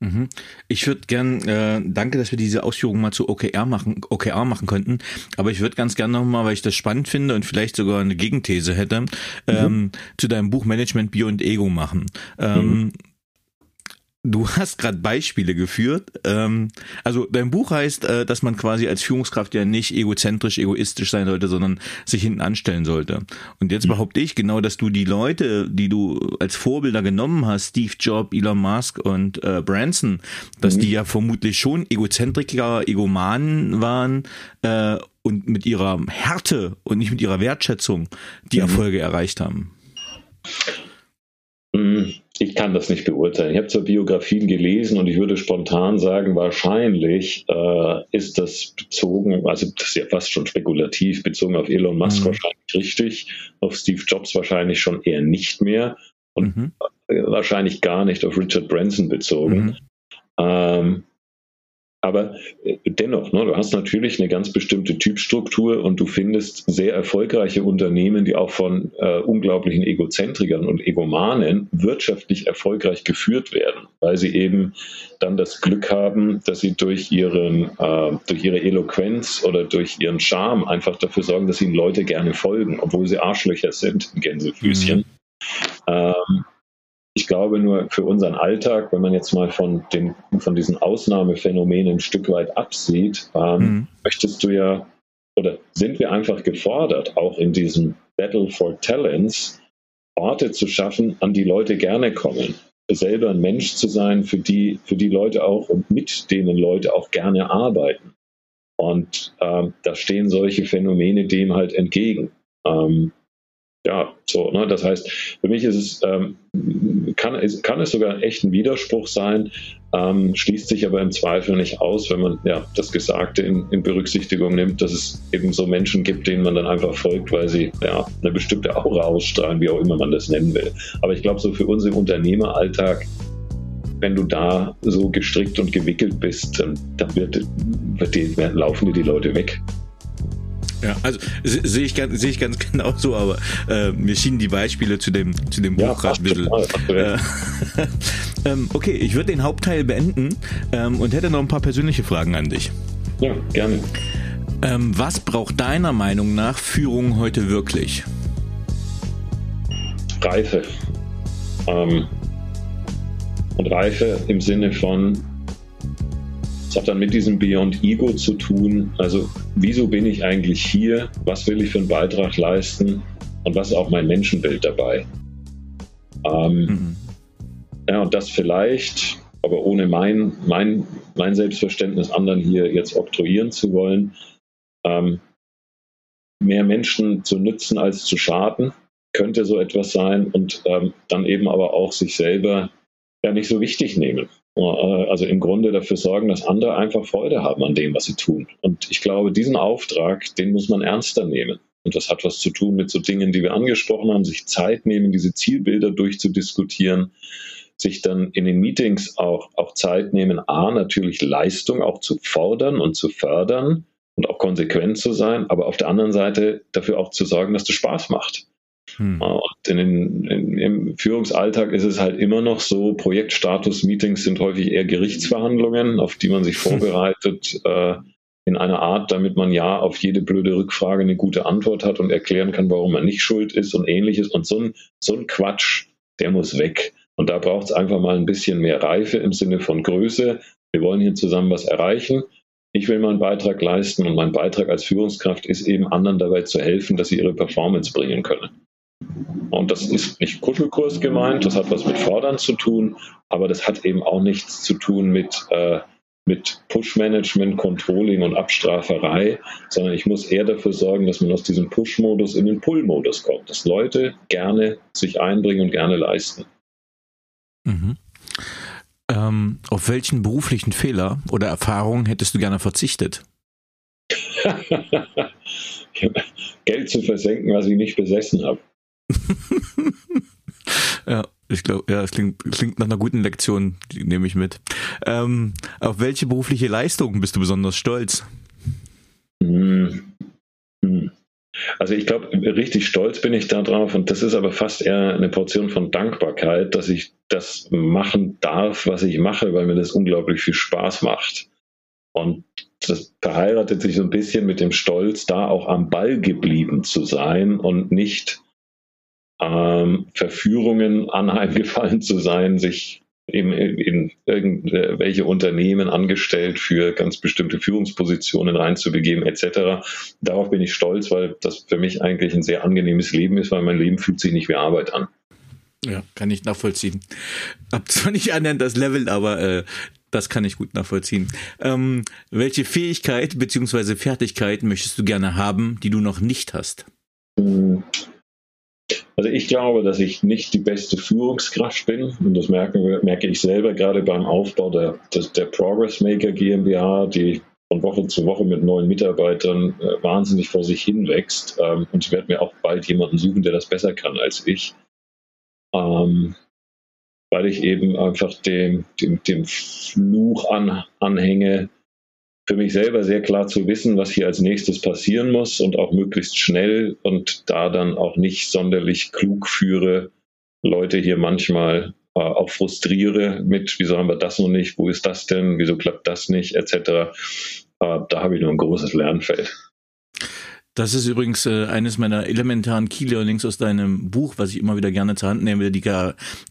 Mhm. Ich würde gern, äh, danke, dass wir diese Ausführungen mal zu OKR machen, OKR machen könnten, aber ich würde ganz gerne nochmal, weil ich das spannend finde und vielleicht sogar eine Gegenthese hätte, mhm. ähm, zu deinem Buch Management Bio und Ego machen. Ähm, mhm Du hast gerade Beispiele geführt. Ähm, also dein Buch heißt, äh, dass man quasi als Führungskraft ja nicht egozentrisch, egoistisch sein sollte, sondern sich hinten anstellen sollte. Und jetzt mhm. behaupte ich genau, dass du die Leute, die du als Vorbilder genommen hast, Steve Jobs, Elon Musk und äh, Branson, dass mhm. die ja vermutlich schon Egozentriker, Egomanen waren äh, und mit ihrer Härte und nicht mit ihrer Wertschätzung die mhm. Erfolge erreicht haben. Mhm. Ich kann das nicht beurteilen. Ich habe zwar Biografien gelesen und ich würde spontan sagen, wahrscheinlich äh, ist das bezogen, also das ist ja fast schon spekulativ, bezogen auf Elon Musk mhm. wahrscheinlich richtig, auf Steve Jobs wahrscheinlich schon eher nicht mehr und mhm. wahrscheinlich gar nicht auf Richard Branson bezogen. Mhm. Ähm, aber äh, dennoch, ne, du hast natürlich eine ganz bestimmte Typstruktur und du findest sehr erfolgreiche Unternehmen, die auch von äh, unglaublichen Egozentrikern und Egomanen wirtschaftlich erfolgreich geführt werden, weil sie eben dann das Glück haben, dass sie durch, ihren, äh, durch ihre Eloquenz oder durch ihren Charme einfach dafür sorgen, dass ihnen Leute gerne folgen, obwohl sie Arschlöcher sind, Gänsefüßchen. Mhm. Ähm, ich glaube nur für unseren Alltag, wenn man jetzt mal von, den, von diesen Ausnahmephänomenen ein Stück weit absieht, ähm, mhm. möchtest du ja oder sind wir einfach gefordert, auch in diesem Battle for Talents Orte zu schaffen, an die Leute gerne kommen. Selber ein Mensch zu sein, für die, für die Leute auch und mit denen Leute auch gerne arbeiten. Und ähm, da stehen solche Phänomene dem halt entgegen. Ähm, ja, so, ne? Das heißt, für mich ist es, ähm, kann, es, kann es sogar echt ein Widerspruch sein, ähm, schließt sich aber im Zweifel nicht aus, wenn man ja das Gesagte in, in, Berücksichtigung nimmt, dass es eben so Menschen gibt, denen man dann einfach folgt, weil sie ja eine bestimmte Aura ausstrahlen, wie auch immer man das nennen will. Aber ich glaube, so für uns im Unternehmeralltag wenn du da so gestrickt und gewickelt bist, dann, dann wird, wird die, laufen dir die Leute weg. Ja, also sehe ich, seh ich ganz <laughs> genau so, aber äh, mir schienen die Beispiele zu dem, zu dem Buch ja, gerade ein bisschen. Äh, <laughs> ähm, okay, ich würde den Hauptteil beenden ähm, und hätte noch ein paar persönliche Fragen an dich. Ja, gerne. Ähm, was braucht deiner Meinung nach Führung heute wirklich? Reife. Ähm, und Reife im Sinne von, es hat dann mit diesem Beyond Ego zu tun. Also, wieso bin ich eigentlich hier? Was will ich für einen Beitrag leisten? Und was ist auch mein Menschenbild dabei? Ähm, mhm. Ja, und das vielleicht, aber ohne mein, mein, mein Selbstverständnis anderen hier jetzt oktroyieren zu wollen, ähm, mehr Menschen zu nützen als zu schaden, könnte so etwas sein und ähm, dann eben aber auch sich selber ja nicht so wichtig nehmen. Äh, also im Grunde dafür sorgen, dass andere einfach Freude haben an dem, was sie tun. Und ich glaube, diesen Auftrag, den muss man ernster nehmen. Und das hat was zu tun mit so Dingen, die wir angesprochen haben, sich Zeit nehmen, diese Zielbilder durchzudiskutieren, sich dann in den Meetings auch, auch Zeit nehmen, a, natürlich Leistung auch zu fordern und zu fördern und auch konsequent zu sein, aber auf der anderen Seite dafür auch zu sorgen, dass das Spaß macht. Hm. Und in in, im Führungsalltag ist es halt immer noch so, Projektstatus-Meetings sind häufig eher Gerichtsverhandlungen, auf die man sich <laughs> vorbereitet, äh, in einer Art, damit man ja auf jede blöde Rückfrage eine gute Antwort hat und erklären kann, warum man nicht schuld ist und ähnliches. Und so ein, so ein Quatsch, der muss weg. Und da braucht es einfach mal ein bisschen mehr Reife im Sinne von Größe. Wir wollen hier zusammen was erreichen. Ich will meinen Beitrag leisten und mein Beitrag als Führungskraft ist eben anderen dabei zu helfen, dass sie ihre Performance bringen können. Und das ist nicht Kuschelkurs gemeint, das hat was mit Fordern zu tun, aber das hat eben auch nichts zu tun mit, äh, mit Push-Management, Controlling und Abstraferei, sondern ich muss eher dafür sorgen, dass man aus diesem Push-Modus in den Pull-Modus kommt, dass Leute gerne sich einbringen und gerne leisten. Mhm. Ähm, auf welchen beruflichen Fehler oder Erfahrungen hättest du gerne verzichtet? <laughs> Geld zu versenken, was ich nicht besessen habe. <laughs> ja, ich glaube, ja, es klingt, klingt nach einer guten Lektion, die nehme ich mit. Ähm, auf welche berufliche Leistung bist du besonders stolz? Hm. Hm. Also ich glaube, richtig stolz bin ich darauf und das ist aber fast eher eine Portion von Dankbarkeit, dass ich das machen darf, was ich mache, weil mir das unglaublich viel Spaß macht. Und das verheiratet sich so ein bisschen mit dem Stolz, da auch am Ball geblieben zu sein und nicht ähm, Verführungen <laughs> anheimgefallen zu sein, sich eben in irgendwelche Unternehmen angestellt für ganz bestimmte Führungspositionen reinzubegeben etc. Darauf bin ich stolz, weil das für mich eigentlich ein sehr angenehmes Leben ist, weil mein Leben fühlt sich nicht wie Arbeit an. Ja, kann ich nachvollziehen. Hab zwar nicht annähernd das Level, aber äh, das kann ich gut nachvollziehen. Ähm, welche Fähigkeit bzw. Fertigkeit möchtest du gerne haben, die du noch nicht hast? Hm. Also ich glaube, dass ich nicht die beste Führungskraft bin und das merken, merke ich selber gerade beim Aufbau der, der, der Progress Maker GmbH, die von Woche zu Woche mit neuen Mitarbeitern äh, wahnsinnig vor sich hin wächst. Ähm, und ich werde mir auch bald jemanden suchen, der das besser kann als ich. Ähm, weil ich eben einfach dem, dem, dem Fluch an, anhänge, für mich selber sehr klar zu wissen, was hier als nächstes passieren muss und auch möglichst schnell und da dann auch nicht sonderlich klug führe, Leute hier manchmal äh, auch frustriere mit, wieso haben wir das noch nicht, wo ist das denn, wieso klappt das nicht, etc. Äh, da habe ich nur ein großes Lernfeld. Das ist übrigens äh, eines meiner elementaren Key Learnings aus deinem Buch, was ich immer wieder gerne zur Hand nehme, die,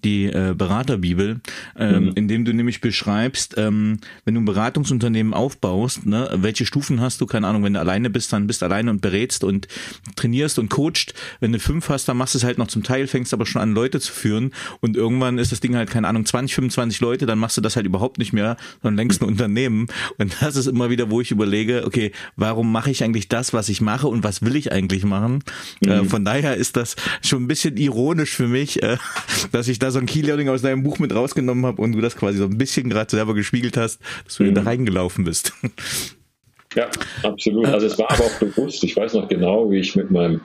die äh, Beraterbibel, ähm, mhm. in dem du nämlich beschreibst, ähm, wenn du ein Beratungsunternehmen aufbaust, ne, welche Stufen hast du, keine Ahnung, wenn du alleine bist, dann bist du alleine und berätst und trainierst und coacht. Wenn du fünf hast, dann machst du es halt noch zum Teil, fängst aber schon an, Leute zu führen und irgendwann ist das Ding halt, keine Ahnung, 20, 25 Leute, dann machst du das halt überhaupt nicht mehr, sondern längst ein Unternehmen. Und das ist immer wieder, wo ich überlege, okay, warum mache ich eigentlich das, was ich mache und was will ich eigentlich machen. Äh, mhm. Äh, von daher ist das schon ein bisschen ironisch für mich, äh, dass ich da so ein Key Learning aus deinem Buch mit rausgenommen habe und du das quasi so ein bisschen gerade selber gespiegelt hast, dass du mhm. da reingelaufen bist. <laughs> Ja, absolut. Also es war aber auch bewusst. Ich weiß noch genau, wie ich mit meinem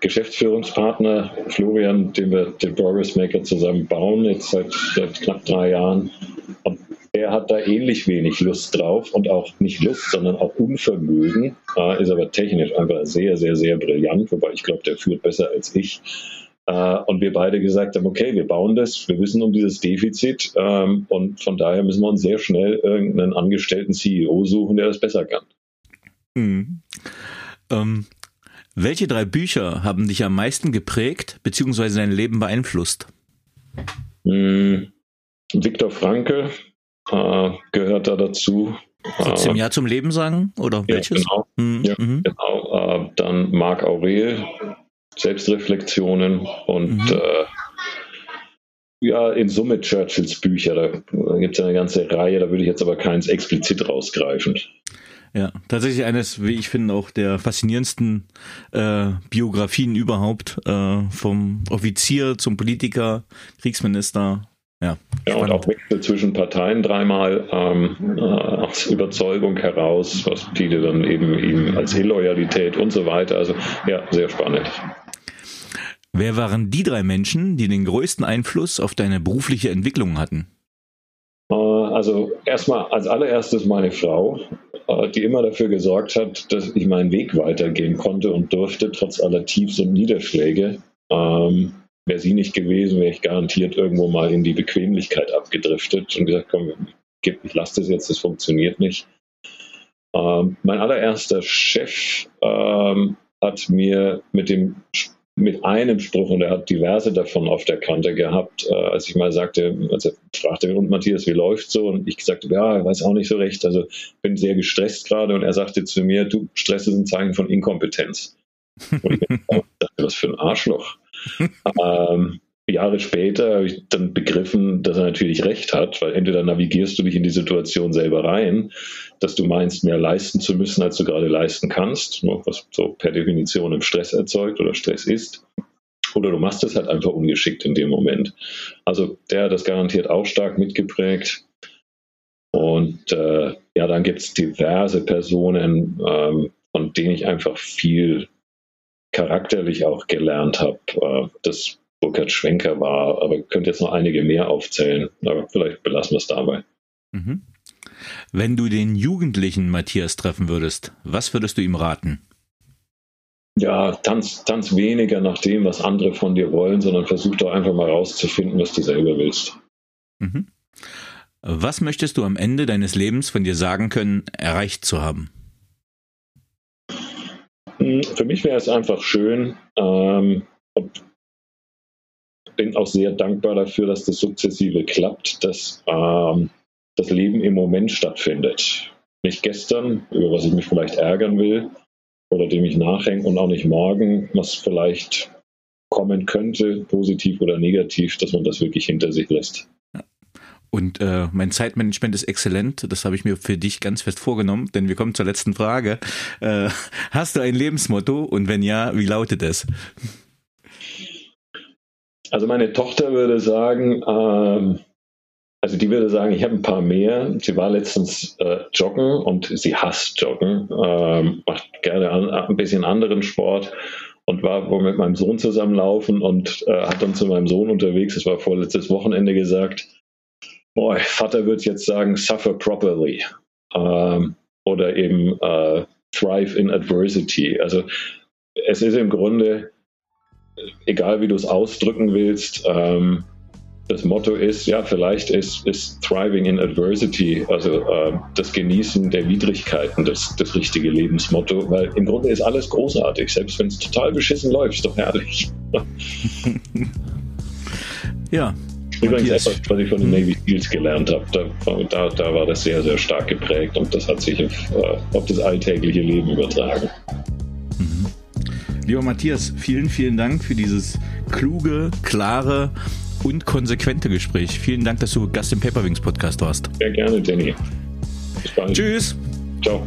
Geschäftsführungspartner Florian, den wir den Progress Maker zusammen bauen, jetzt seit, seit knapp drei Jahren. Und er hat da ähnlich wenig Lust drauf und auch nicht Lust, sondern auch Unvermögen. Äh, ist aber technisch einfach sehr, sehr, sehr brillant, wobei ich glaube, der führt besser als ich. Äh, und wir beide gesagt haben, okay, wir bauen das, wir wissen um dieses Defizit ähm, und von daher müssen wir uns sehr schnell irgendeinen angestellten CEO suchen, der das besser kann. Mhm. Ähm, welche drei Bücher haben dich am meisten geprägt bzw. dein Leben beeinflusst? Mhm. Viktor Frankl äh, gehört da dazu. So zehn Jahr zum Leben sagen? Oder welches? Ja, genau. Mhm. Ja, mhm. genau. Äh, dann Marc Aurel, Selbstreflexionen und mhm. äh, ja, in Summe Churchills Bücher. Da gibt es eine ganze Reihe, da würde ich jetzt aber keins explizit rausgreifen. Ja, tatsächlich eines, wie ich finde, auch der faszinierendsten äh, Biografien überhaupt, äh, vom Offizier zum Politiker, Kriegsminister. Ja, ja und auch Wechsel zwischen Parteien dreimal ähm, äh, aus Überzeugung heraus, was viele dann eben ihm als Illoyalität und so weiter. Also ja, sehr spannend. Wer waren die drei Menschen, die den größten Einfluss auf deine berufliche Entwicklung hatten? Äh, also erstmal als allererstes meine Frau, äh, die immer dafür gesorgt hat, dass ich meinen Weg weitergehen konnte und durfte, trotz aller Tiefs und Niederschläge. Ähm, wäre sie nicht gewesen, wäre ich garantiert irgendwo mal in die Bequemlichkeit abgedriftet und gesagt, komm, ich lasse das jetzt, das funktioniert nicht. Ähm, mein allererster Chef ähm, hat mir mit dem mit einem Spruch, und er hat diverse davon auf der Kante gehabt, äh, als ich mal sagte, als er fragte, und Matthias, wie läuft so? Und ich sagte, ja, ich weiß auch nicht so recht, also bin sehr gestresst gerade. Und er sagte zu mir, du, Stress ist ein Zeichen von Inkompetenz. Und ich <laughs> dachte, was für ein Arschloch. <laughs> ähm, Jahre später habe ich dann begriffen, dass er natürlich recht hat, weil entweder navigierst du dich in die Situation selber rein, dass du meinst, mehr leisten zu müssen, als du gerade leisten kannst, was so per Definition im Stress erzeugt oder Stress ist. Oder du machst es halt einfach ungeschickt in dem Moment. Also der hat das garantiert auch stark mitgeprägt. Und äh, ja, dann gibt es diverse Personen, ähm, von denen ich einfach viel charakterlich auch gelernt habe. Äh, das Burkhard Schwenker war, aber ich könnte jetzt noch einige mehr aufzählen, aber vielleicht belassen wir es dabei. Mhm. Wenn du den jugendlichen Matthias treffen würdest, was würdest du ihm raten? Ja, tanz, tanz weniger nach dem, was andere von dir wollen, sondern versuch doch einfach mal rauszufinden, was du selber willst. Mhm. Was möchtest du am Ende deines Lebens von dir sagen können, erreicht zu haben? Hm, für mich wäre es einfach schön, ähm, und bin auch sehr dankbar dafür, dass das sukzessive klappt, dass ähm, das Leben im Moment stattfindet. Nicht gestern, über was ich mich vielleicht ärgern will oder dem ich nachhänge und auch nicht morgen, was vielleicht kommen könnte, positiv oder negativ, dass man das wirklich hinter sich lässt. Und äh, mein Zeitmanagement ist exzellent. Das habe ich mir für dich ganz fest vorgenommen, denn wir kommen zur letzten Frage. Äh, hast du ein Lebensmotto und wenn ja, wie lautet es? Also meine Tochter würde sagen, ähm, also die würde sagen, ich habe ein paar mehr. Sie war letztens äh, joggen und sie hasst joggen, ähm, macht gerne an, ein bisschen anderen Sport und war wohl mit meinem Sohn zusammenlaufen und äh, hat dann zu meinem Sohn unterwegs, das war vorletztes Wochenende gesagt, boah, Vater würde jetzt sagen, suffer properly ähm, oder eben äh, thrive in adversity. Also es ist im Grunde egal wie du es ausdrücken willst, ähm, das Motto ist, ja, vielleicht ist, ist Thriving in Adversity, also äh, das Genießen der Widrigkeiten, das, das richtige Lebensmotto, weil im Grunde ist alles großartig, selbst wenn es total beschissen läuft, ist doch herrlich. <laughs> <laughs> ja. Übrigens etwas, was ich von den Navy Seals gelernt habe, da, da, da war das sehr, sehr stark geprägt und das hat sich auf, äh, auf das alltägliche Leben übertragen. Lieber Matthias, vielen, vielen Dank für dieses kluge, klare und konsequente Gespräch. Vielen Dank, dass du Gast im Paperwings Podcast warst. Sehr gerne, Danny. Bis bald. Tschüss. Ciao.